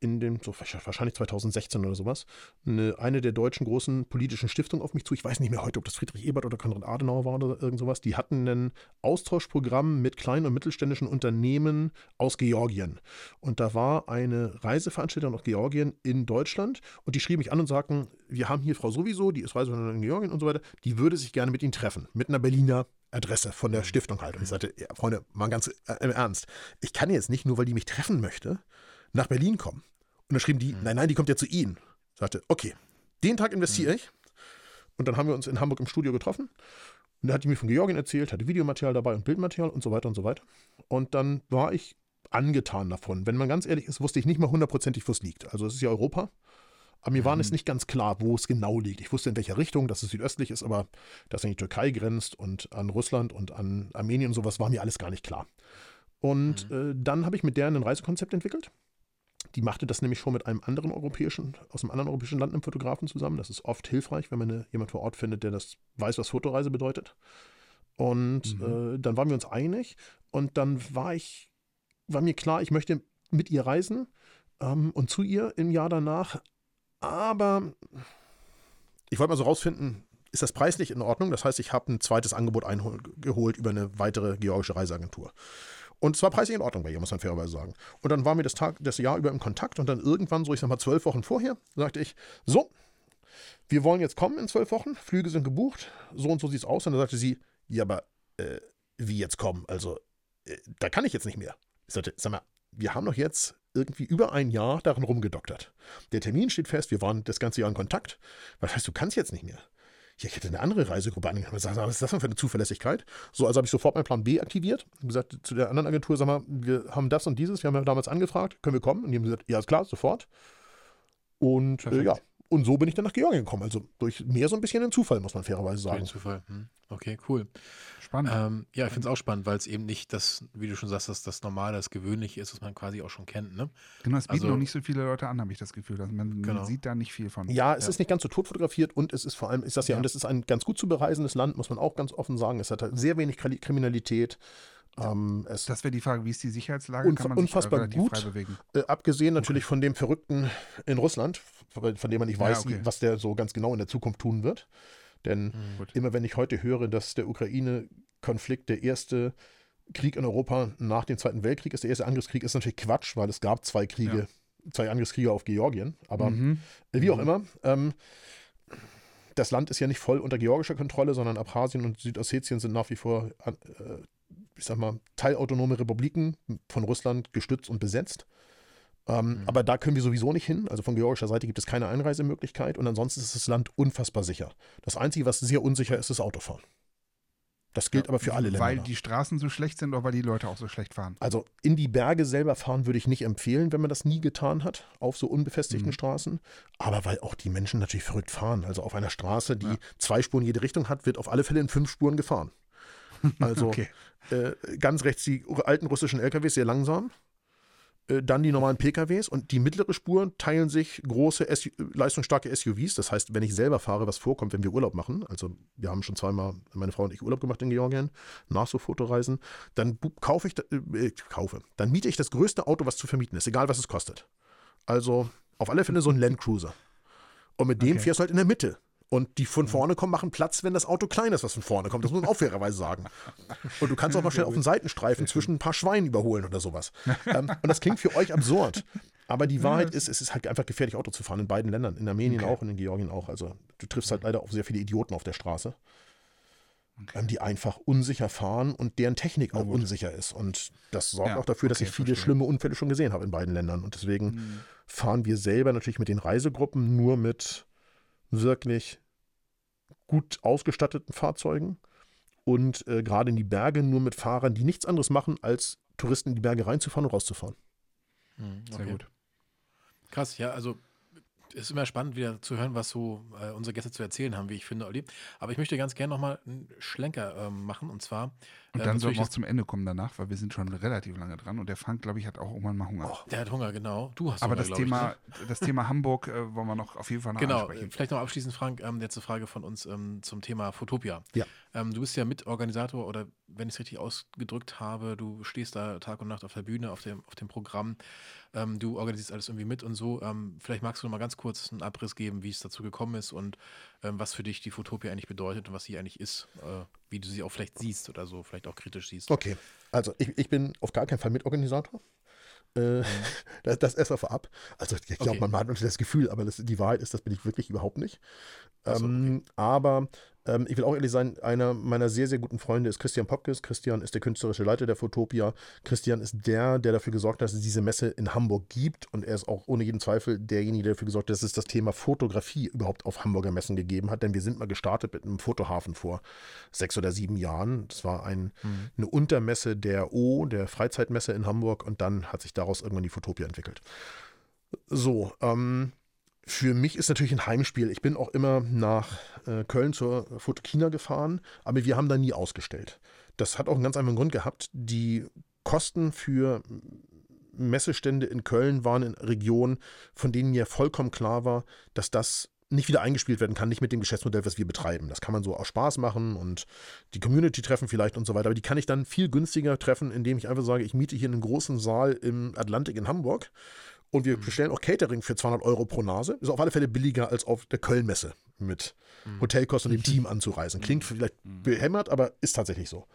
Speaker 3: in dem, so wahrscheinlich 2016 oder sowas, eine, eine der deutschen großen politischen Stiftungen auf mich zu. Ich weiß nicht mehr heute, ob das Friedrich Ebert oder Konrad Adenauer war oder irgend sowas. Die hatten ein Austauschprogramm mit kleinen und mittelständischen Unternehmen aus Georgien. Und da war eine Reiseveranstaltung aus Georgien in Deutschland und die schrieben mich an und sagten, wir haben hier Frau sowieso, die ist Reiseveranstaltung in Georgien und so weiter, die würde sich gerne mit Ihnen treffen, mit einer Berliner Adresse von der Stiftung halt. Und ich sagte, ja, Freunde, mal ganz äh, im Ernst, ich kann jetzt nicht, nur weil die mich treffen möchte, nach Berlin kommen. Und dann schrieben die, mhm. nein, nein, die kommt ja zu Ihnen. Ich sagte, okay, den Tag investiere mhm. ich. Und dann haben wir uns in Hamburg im Studio getroffen. Und da hat die mir von Georgien erzählt, hatte Videomaterial dabei und Bildmaterial und so weiter und so weiter. Und dann war ich angetan davon. Wenn man ganz ehrlich ist, wusste ich nicht mal hundertprozentig, wo es liegt. Also es ist ja Europa. Aber mir mhm. war es nicht ganz klar, wo es genau liegt. Ich wusste in welcher Richtung, dass es südöstlich ist, aber dass es an die Türkei grenzt und an Russland und an Armenien und sowas war mir alles gar nicht klar. Und mhm. äh, dann habe ich mit der ein Reisekonzept entwickelt. Die machte das nämlich schon mit einem anderen europäischen, aus einem anderen europäischen Land, einem Fotografen zusammen. Das ist oft hilfreich, wenn man eine, jemand vor Ort findet, der das weiß, was Fotoreise bedeutet. Und mhm. äh, dann waren wir uns einig und dann war ich, war mir klar, ich möchte mit ihr reisen ähm, und zu ihr im Jahr danach. Aber ich wollte mal so rausfinden, ist das preislich in Ordnung? Das heißt, ich habe ein zweites Angebot eingeholt über eine weitere georgische Reiseagentur. Und zwar preislich in Ordnung bei ihr, muss man fairerweise sagen. Und dann waren wir das, Tag, das Jahr über im Kontakt und dann irgendwann, so ich sag mal zwölf Wochen vorher, sagte ich, so, wir wollen jetzt kommen in zwölf Wochen, Flüge sind gebucht, so und so sieht es aus. Und dann sagte sie, ja, aber äh, wie jetzt kommen? Also, äh, da kann ich jetzt nicht mehr. Ich sagte, sag mal, wir haben doch jetzt irgendwie über ein Jahr darin rumgedoktert. Der Termin steht fest, wir waren das ganze Jahr in Kontakt. Was heißt, du kannst jetzt nicht mehr ja, ich hätte eine andere Reisegruppe angefangen. Was ist das denn für eine Zuverlässigkeit? So, also habe ich sofort meinen Plan B aktiviert. Ich gesagt zu der anderen Agentur, sag mal, wir haben das und dieses, wir haben ja damals angefragt, können wir kommen? Und die haben gesagt, ja, ist klar, sofort. Und äh, ja, und so bin ich dann nach Georgien gekommen. Also durch mehr so ein bisschen ein Zufall, muss man fairerweise sagen. Durch
Speaker 1: Zufall. Hm. Okay, cool. Spannend. Ähm, ja, ich finde es auch spannend, weil es eben nicht das, wie du schon sagst, das, das Normale, das Gewöhnliche ist, was man quasi auch schon kennt. Ne?
Speaker 2: Genau, es bieten also, noch nicht so viele Leute an, habe ich das Gefühl. Also man, genau. man, sieht da nicht viel von.
Speaker 3: Ja, es ja. ist nicht ganz so tot fotografiert und es ist vor allem, ist das ja, ja. und es ist ein ganz gut zu bereisendes Land, muss man auch ganz offen sagen. Es hat halt sehr wenig Kriminalität.
Speaker 2: Ähm, das wäre die Frage, wie ist die Sicherheitslage?
Speaker 3: Unf Kann man unfassbar sich gut, frei bewegen? Äh, abgesehen natürlich okay. von dem Verrückten in Russland, von dem man nicht weiß, ja, okay. was der so ganz genau in der Zukunft tun wird. Denn mhm, immer wenn ich heute höre, dass der Ukraine-Konflikt der erste Krieg in Europa nach dem Zweiten Weltkrieg ist, der erste Angriffskrieg, ist natürlich Quatsch, weil es gab zwei Kriege, ja. zwei Angriffskriege auf Georgien. Aber mhm. wie auch mhm. immer, ähm, das Land ist ja nicht voll unter georgischer Kontrolle, sondern Abchasien und Südossetien sind nach wie vor, äh, ich sag mal, teilautonome Republiken von Russland gestützt und besetzt. Ähm, mhm. Aber da können wir sowieso nicht hin. Also von georgischer Seite gibt es keine Einreisemöglichkeit und ansonsten ist das Land unfassbar sicher. Das Einzige, was sehr unsicher ist, ist Autofahren. Das gilt ja, aber für alle Länder.
Speaker 2: Weil die Straßen so schlecht sind oder weil die Leute auch so schlecht fahren?
Speaker 3: Also in die Berge selber fahren würde ich nicht empfehlen, wenn man das nie getan hat, auf so unbefestigten mhm. Straßen. Aber weil auch die Menschen natürlich verrückt fahren. Also auf einer Straße, die ja. zwei Spuren in jede Richtung hat, wird auf alle Fälle in fünf Spuren gefahren. Also okay. äh, ganz rechts die alten russischen LKWs, sehr langsam. Äh, dann die normalen PKWs und die mittlere Spur teilen sich große SU leistungsstarke SUVs. Das heißt, wenn ich selber fahre, was vorkommt, wenn wir Urlaub machen, also wir haben schon zweimal, meine Frau und ich Urlaub gemacht in Georgien, nach so Fotoreisen, dann kaufe ich, äh, kaufe, dann miete ich das größte Auto, was zu vermieten ist, egal was es kostet. Also auf alle Fälle so ein Landcruiser. Und mit dem okay. fährst du halt in der Mitte. Und die von mhm. vorne kommen, machen Platz, wenn das Auto klein ist, was von vorne kommt. Das muss man auch fairerweise sagen. Und du kannst auch mal schnell auf den Seitenstreifen zwischen ein paar Schweinen überholen oder sowas. ähm, und das klingt für euch absurd. Aber die Wahrheit ist, es ist halt einfach gefährlich, Auto zu fahren in beiden Ländern. In Armenien okay. auch und in Georgien auch. Also du triffst halt leider auf sehr viele Idioten auf der Straße. Okay. Ähm, die einfach unsicher fahren und deren Technik auch unsicher ist. Und das sorgt ja, auch dafür, dass okay, ich viele verstehe. schlimme Unfälle schon gesehen habe in beiden Ländern. Und deswegen mhm. fahren wir selber natürlich mit den Reisegruppen nur mit wirklich gut ausgestatteten Fahrzeugen und äh, gerade in die Berge nur mit Fahrern, die nichts anderes machen, als Touristen in die Berge reinzufahren und rauszufahren.
Speaker 1: Mhm, okay. Sehr gut. Krass, ja, also ist immer spannend, wieder zu hören, was so äh, unsere Gäste zu erzählen haben, wie ich finde, Olli. Aber ich möchte ganz gerne nochmal einen Schlenker ähm, machen und zwar.
Speaker 2: Und äh, dann wir auch zum Ende kommen danach, weil wir sind schon relativ lange dran und der Frank, glaube ich, hat auch irgendwann mal Hunger.
Speaker 1: Oh, der hat Hunger, genau. Du hast
Speaker 2: Aber
Speaker 1: Hunger,
Speaker 2: das, Thema, ich, ne? das Thema Hamburg äh, wollen wir noch auf jeden Fall noch
Speaker 1: genau,
Speaker 2: ansprechen.
Speaker 1: Genau, vielleicht noch abschließend, Frank, ähm, jetzt eine Frage von uns ähm, zum Thema Fotopia.
Speaker 3: Ja.
Speaker 1: Ähm, du bist ja Mitorganisator oder wenn ich es richtig ausgedrückt habe, du stehst da Tag und Nacht auf der Bühne, auf dem, auf dem Programm. Ähm, du organisierst alles irgendwie mit und so. Ähm, vielleicht magst du noch mal ganz kurz einen Abriss geben, wie es dazu gekommen ist und was für dich die Fotopia eigentlich bedeutet und was sie eigentlich ist, äh, wie du sie auch vielleicht siehst oder so, vielleicht auch kritisch siehst.
Speaker 3: Okay, also ich, ich bin auf gar keinen Fall Mitorganisator. Äh, mhm. das, das erst ab. Also ich glaube, okay. man hat natürlich das Gefühl, aber das, die Wahrheit ist, das bin ich wirklich überhaupt nicht. So, ähm, okay. Aber ähm, ich will auch ehrlich sein, einer meiner sehr, sehr guten Freunde ist Christian Popkes. Christian ist der künstlerische Leiter der Fotopia. Christian ist der, der dafür gesorgt hat, dass es diese Messe in Hamburg gibt. Und er ist auch ohne jeden Zweifel derjenige, der dafür gesorgt hat, dass es das Thema Fotografie überhaupt auf Hamburger Messen gegeben hat. Denn wir sind mal gestartet mit einem Fotohafen vor sechs oder sieben Jahren. Das war ein, mhm. eine Untermesse der O, der Freizeitmesse in Hamburg. Und dann hat sich daraus irgendwann die Fotopia entwickelt. So, ähm, für mich ist natürlich ein Heimspiel. Ich bin auch immer nach äh, Köln zur Fotokina gefahren, aber wir haben da nie ausgestellt. Das hat auch einen ganz einfachen Grund gehabt. Die Kosten für Messestände in Köln waren in Regionen, von denen mir vollkommen klar war, dass das nicht wieder eingespielt werden kann, nicht mit dem Geschäftsmodell, was wir betreiben. Das kann man so aus Spaß machen und die Community treffen vielleicht und so weiter. Aber die kann ich dann viel günstiger treffen, indem ich einfach sage, ich miete hier einen großen Saal im Atlantik in Hamburg und wir bestellen auch Catering für 200 Euro pro Nase. Ist auf alle Fälle billiger als auf der Kölnmesse mit mhm. Hotelkosten und dem Team anzureisen. Klingt mhm. vielleicht behämmert, aber ist tatsächlich so.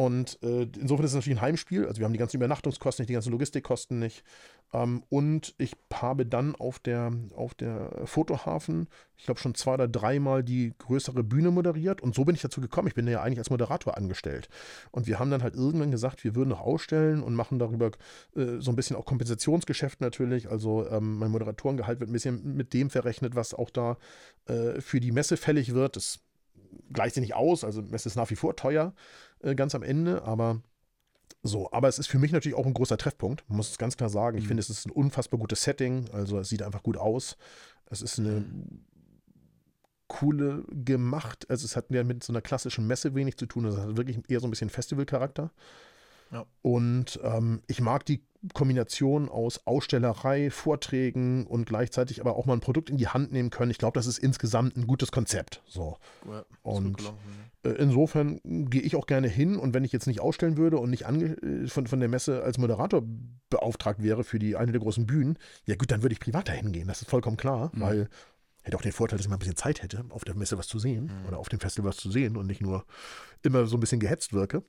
Speaker 3: Und äh, insofern ist es natürlich ein Heimspiel. Also wir haben die ganzen Übernachtungskosten nicht, die ganzen Logistikkosten nicht. Ähm, und ich habe dann auf der, auf der Fotohafen, ich glaube schon zwei oder dreimal die größere Bühne moderiert. Und so bin ich dazu gekommen. Ich bin ja eigentlich als Moderator angestellt. Und wir haben dann halt irgendwann gesagt, wir würden noch ausstellen und machen darüber äh, so ein bisschen auch Kompensationsgeschäft natürlich. Also ähm, mein Moderatorengehalt wird ein bisschen mit dem verrechnet, was auch da äh, für die Messe fällig wird. Das gleicht sich nicht aus. Also Messe ist nach wie vor teuer. Äh, ganz am Ende, aber so, aber es ist für mich natürlich auch ein großer Treffpunkt, muss es ganz klar sagen. Ich mhm. finde, es ist ein unfassbar gutes Setting, also es sieht einfach gut aus. Es ist eine coole gemacht, also es hat ja mit so einer klassischen Messe wenig zu tun, es hat wirklich eher so ein bisschen Festivalcharakter. Ja. Und ähm, ich mag die Kombination aus Ausstellerei, Vorträgen und gleichzeitig aber auch mal ein Produkt in die Hand nehmen können. Ich glaube, das ist insgesamt ein gutes Konzept. So. Ja, und äh, insofern gehe ich auch gerne hin und wenn ich jetzt nicht ausstellen würde und nicht äh, von, von der Messe als Moderator beauftragt wäre für die eine der großen Bühnen, ja gut, dann würde ich privat dahin gehen. Das ist vollkommen klar, mhm. weil hätte auch den Vorteil, dass ich mal ein bisschen Zeit hätte, auf der Messe was zu sehen mhm. oder auf dem Festival was zu sehen und nicht nur immer so ein bisschen gehetzt wirke.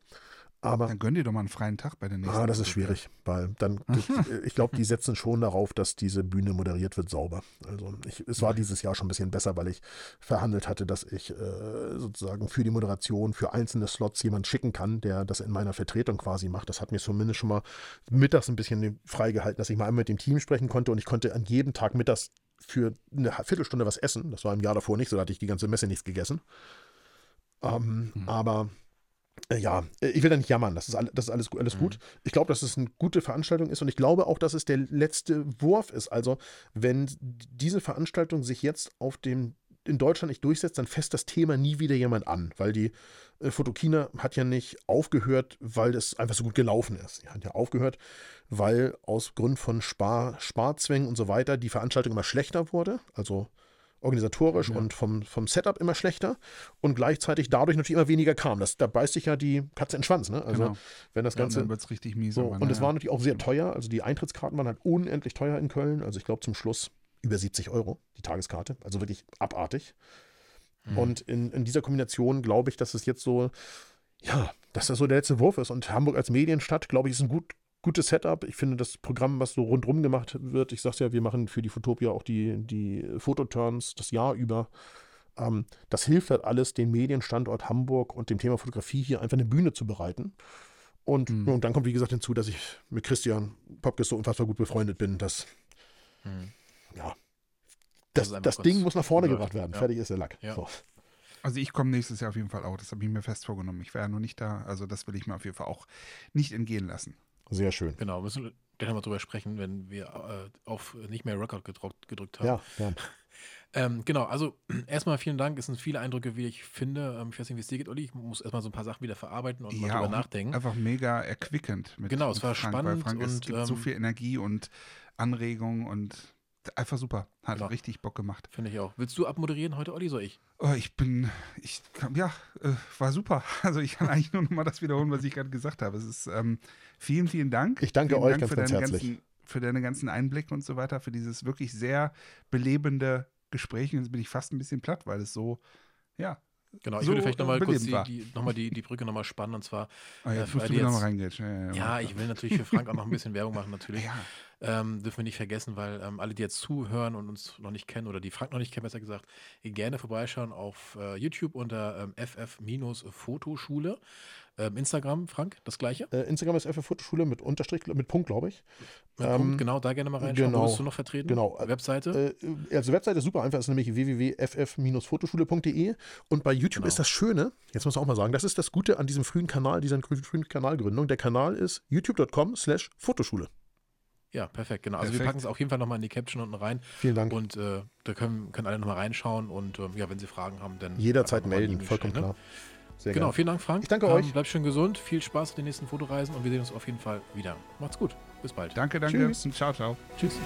Speaker 3: Aber,
Speaker 2: dann gönn dir doch mal einen freien Tag bei der nächsten.
Speaker 3: Ah, das ist schwierig, weil dann, ich glaube, die setzen schon darauf, dass diese Bühne moderiert wird sauber. Also ich, es war dieses Jahr schon ein bisschen besser, weil ich verhandelt hatte, dass ich äh, sozusagen für die Moderation, für einzelne Slots jemand schicken kann, der das in meiner Vertretung quasi macht. Das hat mir zumindest schon mal mittags ein bisschen freigehalten, dass ich mal einmal mit dem Team sprechen konnte und ich konnte an jedem Tag mittags für eine Viertelstunde was essen. Das war im Jahr davor nicht, so da hatte ich die ganze Messe nichts gegessen. Ähm, mhm. Aber ja, äh, ich will da nicht jammern, das ist, all, das ist alles, alles mhm. gut. Ich glaube, dass es eine gute Veranstaltung ist und ich glaube auch, dass es der letzte Wurf ist. Also, wenn diese Veranstaltung sich jetzt auf dem in Deutschland nicht durchsetzt, dann fässt das Thema nie wieder jemand an, weil die äh, Fotokina hat ja nicht aufgehört, weil es einfach so gut gelaufen ist. Sie hat ja aufgehört, weil aus Grund von Spar, Sparzwängen und so weiter die Veranstaltung immer schlechter wurde. Also organisatorisch ja. und vom, vom Setup immer schlechter und gleichzeitig dadurch natürlich immer weniger kam. Das, da beißt sich ja die Katze in den Schwanz. Ne? Also
Speaker 2: genau.
Speaker 3: wenn das Ganze.
Speaker 2: Ja, dann richtig mies.
Speaker 3: So, und es ja. war natürlich auch sehr teuer. Also die Eintrittskarten waren halt unendlich teuer in Köln. Also ich glaube zum Schluss über 70 Euro, die Tageskarte. Also wirklich abartig. Mhm. Und in, in dieser Kombination glaube ich, dass es jetzt so, ja, dass das so der letzte Wurf ist. Und Hamburg als Medienstadt, glaube ich, ist ein gut, gutes Setup. Ich finde das Programm, was so rundrum gemacht wird, ich sag's ja, wir machen für die Fotopia auch die, die Fototurns das Jahr über. Ähm, das hilft halt alles, den Medienstandort Hamburg und dem Thema Fotografie hier einfach eine Bühne zu bereiten. Und, mhm. und dann kommt, wie gesagt, hinzu, dass ich mit Christian Popkes so unfassbar gut befreundet bin, dass mhm. ja, das, das, das Ding muss nach vorne gebracht werden. Ja. Fertig ist der Lack. Ja. So.
Speaker 2: Also ich komme nächstes Jahr auf jeden Fall auch. Das habe ich mir fest vorgenommen. Ich wäre ja noch nicht da. Also das will ich mir auf jeden Fall auch nicht entgehen lassen.
Speaker 3: Sehr schön.
Speaker 1: Genau, müssen wir gleich nochmal drüber sprechen, wenn wir äh, auf nicht mehr Record gedruckt, gedrückt haben.
Speaker 3: Ja, ja.
Speaker 1: ähm, genau, also erstmal vielen Dank. Es sind viele Eindrücke, wie ich finde. Ähm, ich weiß nicht, wie es dir geht, Olli. Ich muss erstmal so ein paar Sachen wieder verarbeiten und ja, mal drüber nachdenken.
Speaker 2: Einfach mega erquickend.
Speaker 1: Mit, genau, es war Frank, spannend.
Speaker 2: Frank,
Speaker 1: und,
Speaker 2: es gibt ähm, so viel Energie und Anregung und einfach super. Hat ja. richtig Bock gemacht.
Speaker 1: Finde ich auch. Willst du abmoderieren heute, Olli, soll ich?
Speaker 2: Oh, ich bin, ich, ja, äh, war super. Also ich kann eigentlich nur noch mal das wiederholen, was ich gerade gesagt habe. Es ist, ähm, vielen, vielen Dank.
Speaker 3: Ich danke
Speaker 2: vielen
Speaker 3: euch
Speaker 2: Dank
Speaker 3: ganz, ganz herzlich.
Speaker 2: Ganzen, für deine ganzen Einblicke und so weiter, für dieses wirklich sehr belebende Gespräch. Und jetzt bin ich fast ein bisschen platt, weil es so, ja,
Speaker 1: Genau, ich so würde vielleicht nochmal kurz die, die, noch mal die, die Brücke nochmal spannen und zwar.
Speaker 2: Ah, ja, äh, musst du jetzt, noch reingehen. Ja,
Speaker 1: ja, ja, ich will natürlich für Frank auch noch ein bisschen Werbung machen, natürlich. Ja. Ähm, dürfen wir nicht vergessen, weil ähm, alle, die jetzt zuhören und uns noch nicht kennen oder die Frank noch nicht kennen, besser gesagt, gerne vorbeischauen auf äh, YouTube unter ähm, FF-Fotoschule. Ähm, Instagram, Frank, das gleiche?
Speaker 3: Äh, Instagram ist FF-Fotoschule mit Unterstrich, mit Punkt, glaube ich.
Speaker 1: Mit Punkt, ähm, genau, da gerne mal reinschauen.
Speaker 3: Genau,
Speaker 1: Wo bist du noch vertreten?
Speaker 3: Genau.
Speaker 1: Webseite?
Speaker 3: Äh, also Webseite ist super einfach, ist nämlich www.ff-fotoschule.de und bei YouTube genau. ist das Schöne, jetzt muss man auch mal sagen, das ist das Gute an diesem frühen Kanal, dieser frühen Kanalgründung. Der Kanal ist youtube.com slash Fotoschule.
Speaker 1: Ja, perfekt, genau. Also perfekt. wir packen es auf jeden Fall nochmal in die Caption unten rein.
Speaker 3: Vielen Dank.
Speaker 1: Und äh, da können, können alle nochmal reinschauen und äh, ja, wenn Sie Fragen haben, dann
Speaker 3: jederzeit melden, vollkommen ne? klar.
Speaker 1: Sehr genau, gern. vielen Dank, Frank.
Speaker 3: Ich danke ähm, euch.
Speaker 1: Bleibt schön gesund, viel Spaß mit den nächsten Fotoreisen und wir sehen uns auf jeden Fall wieder. Macht's gut, bis bald.
Speaker 2: Danke, danke. Tschüss. Ciao, ciao.
Speaker 1: Tschüss.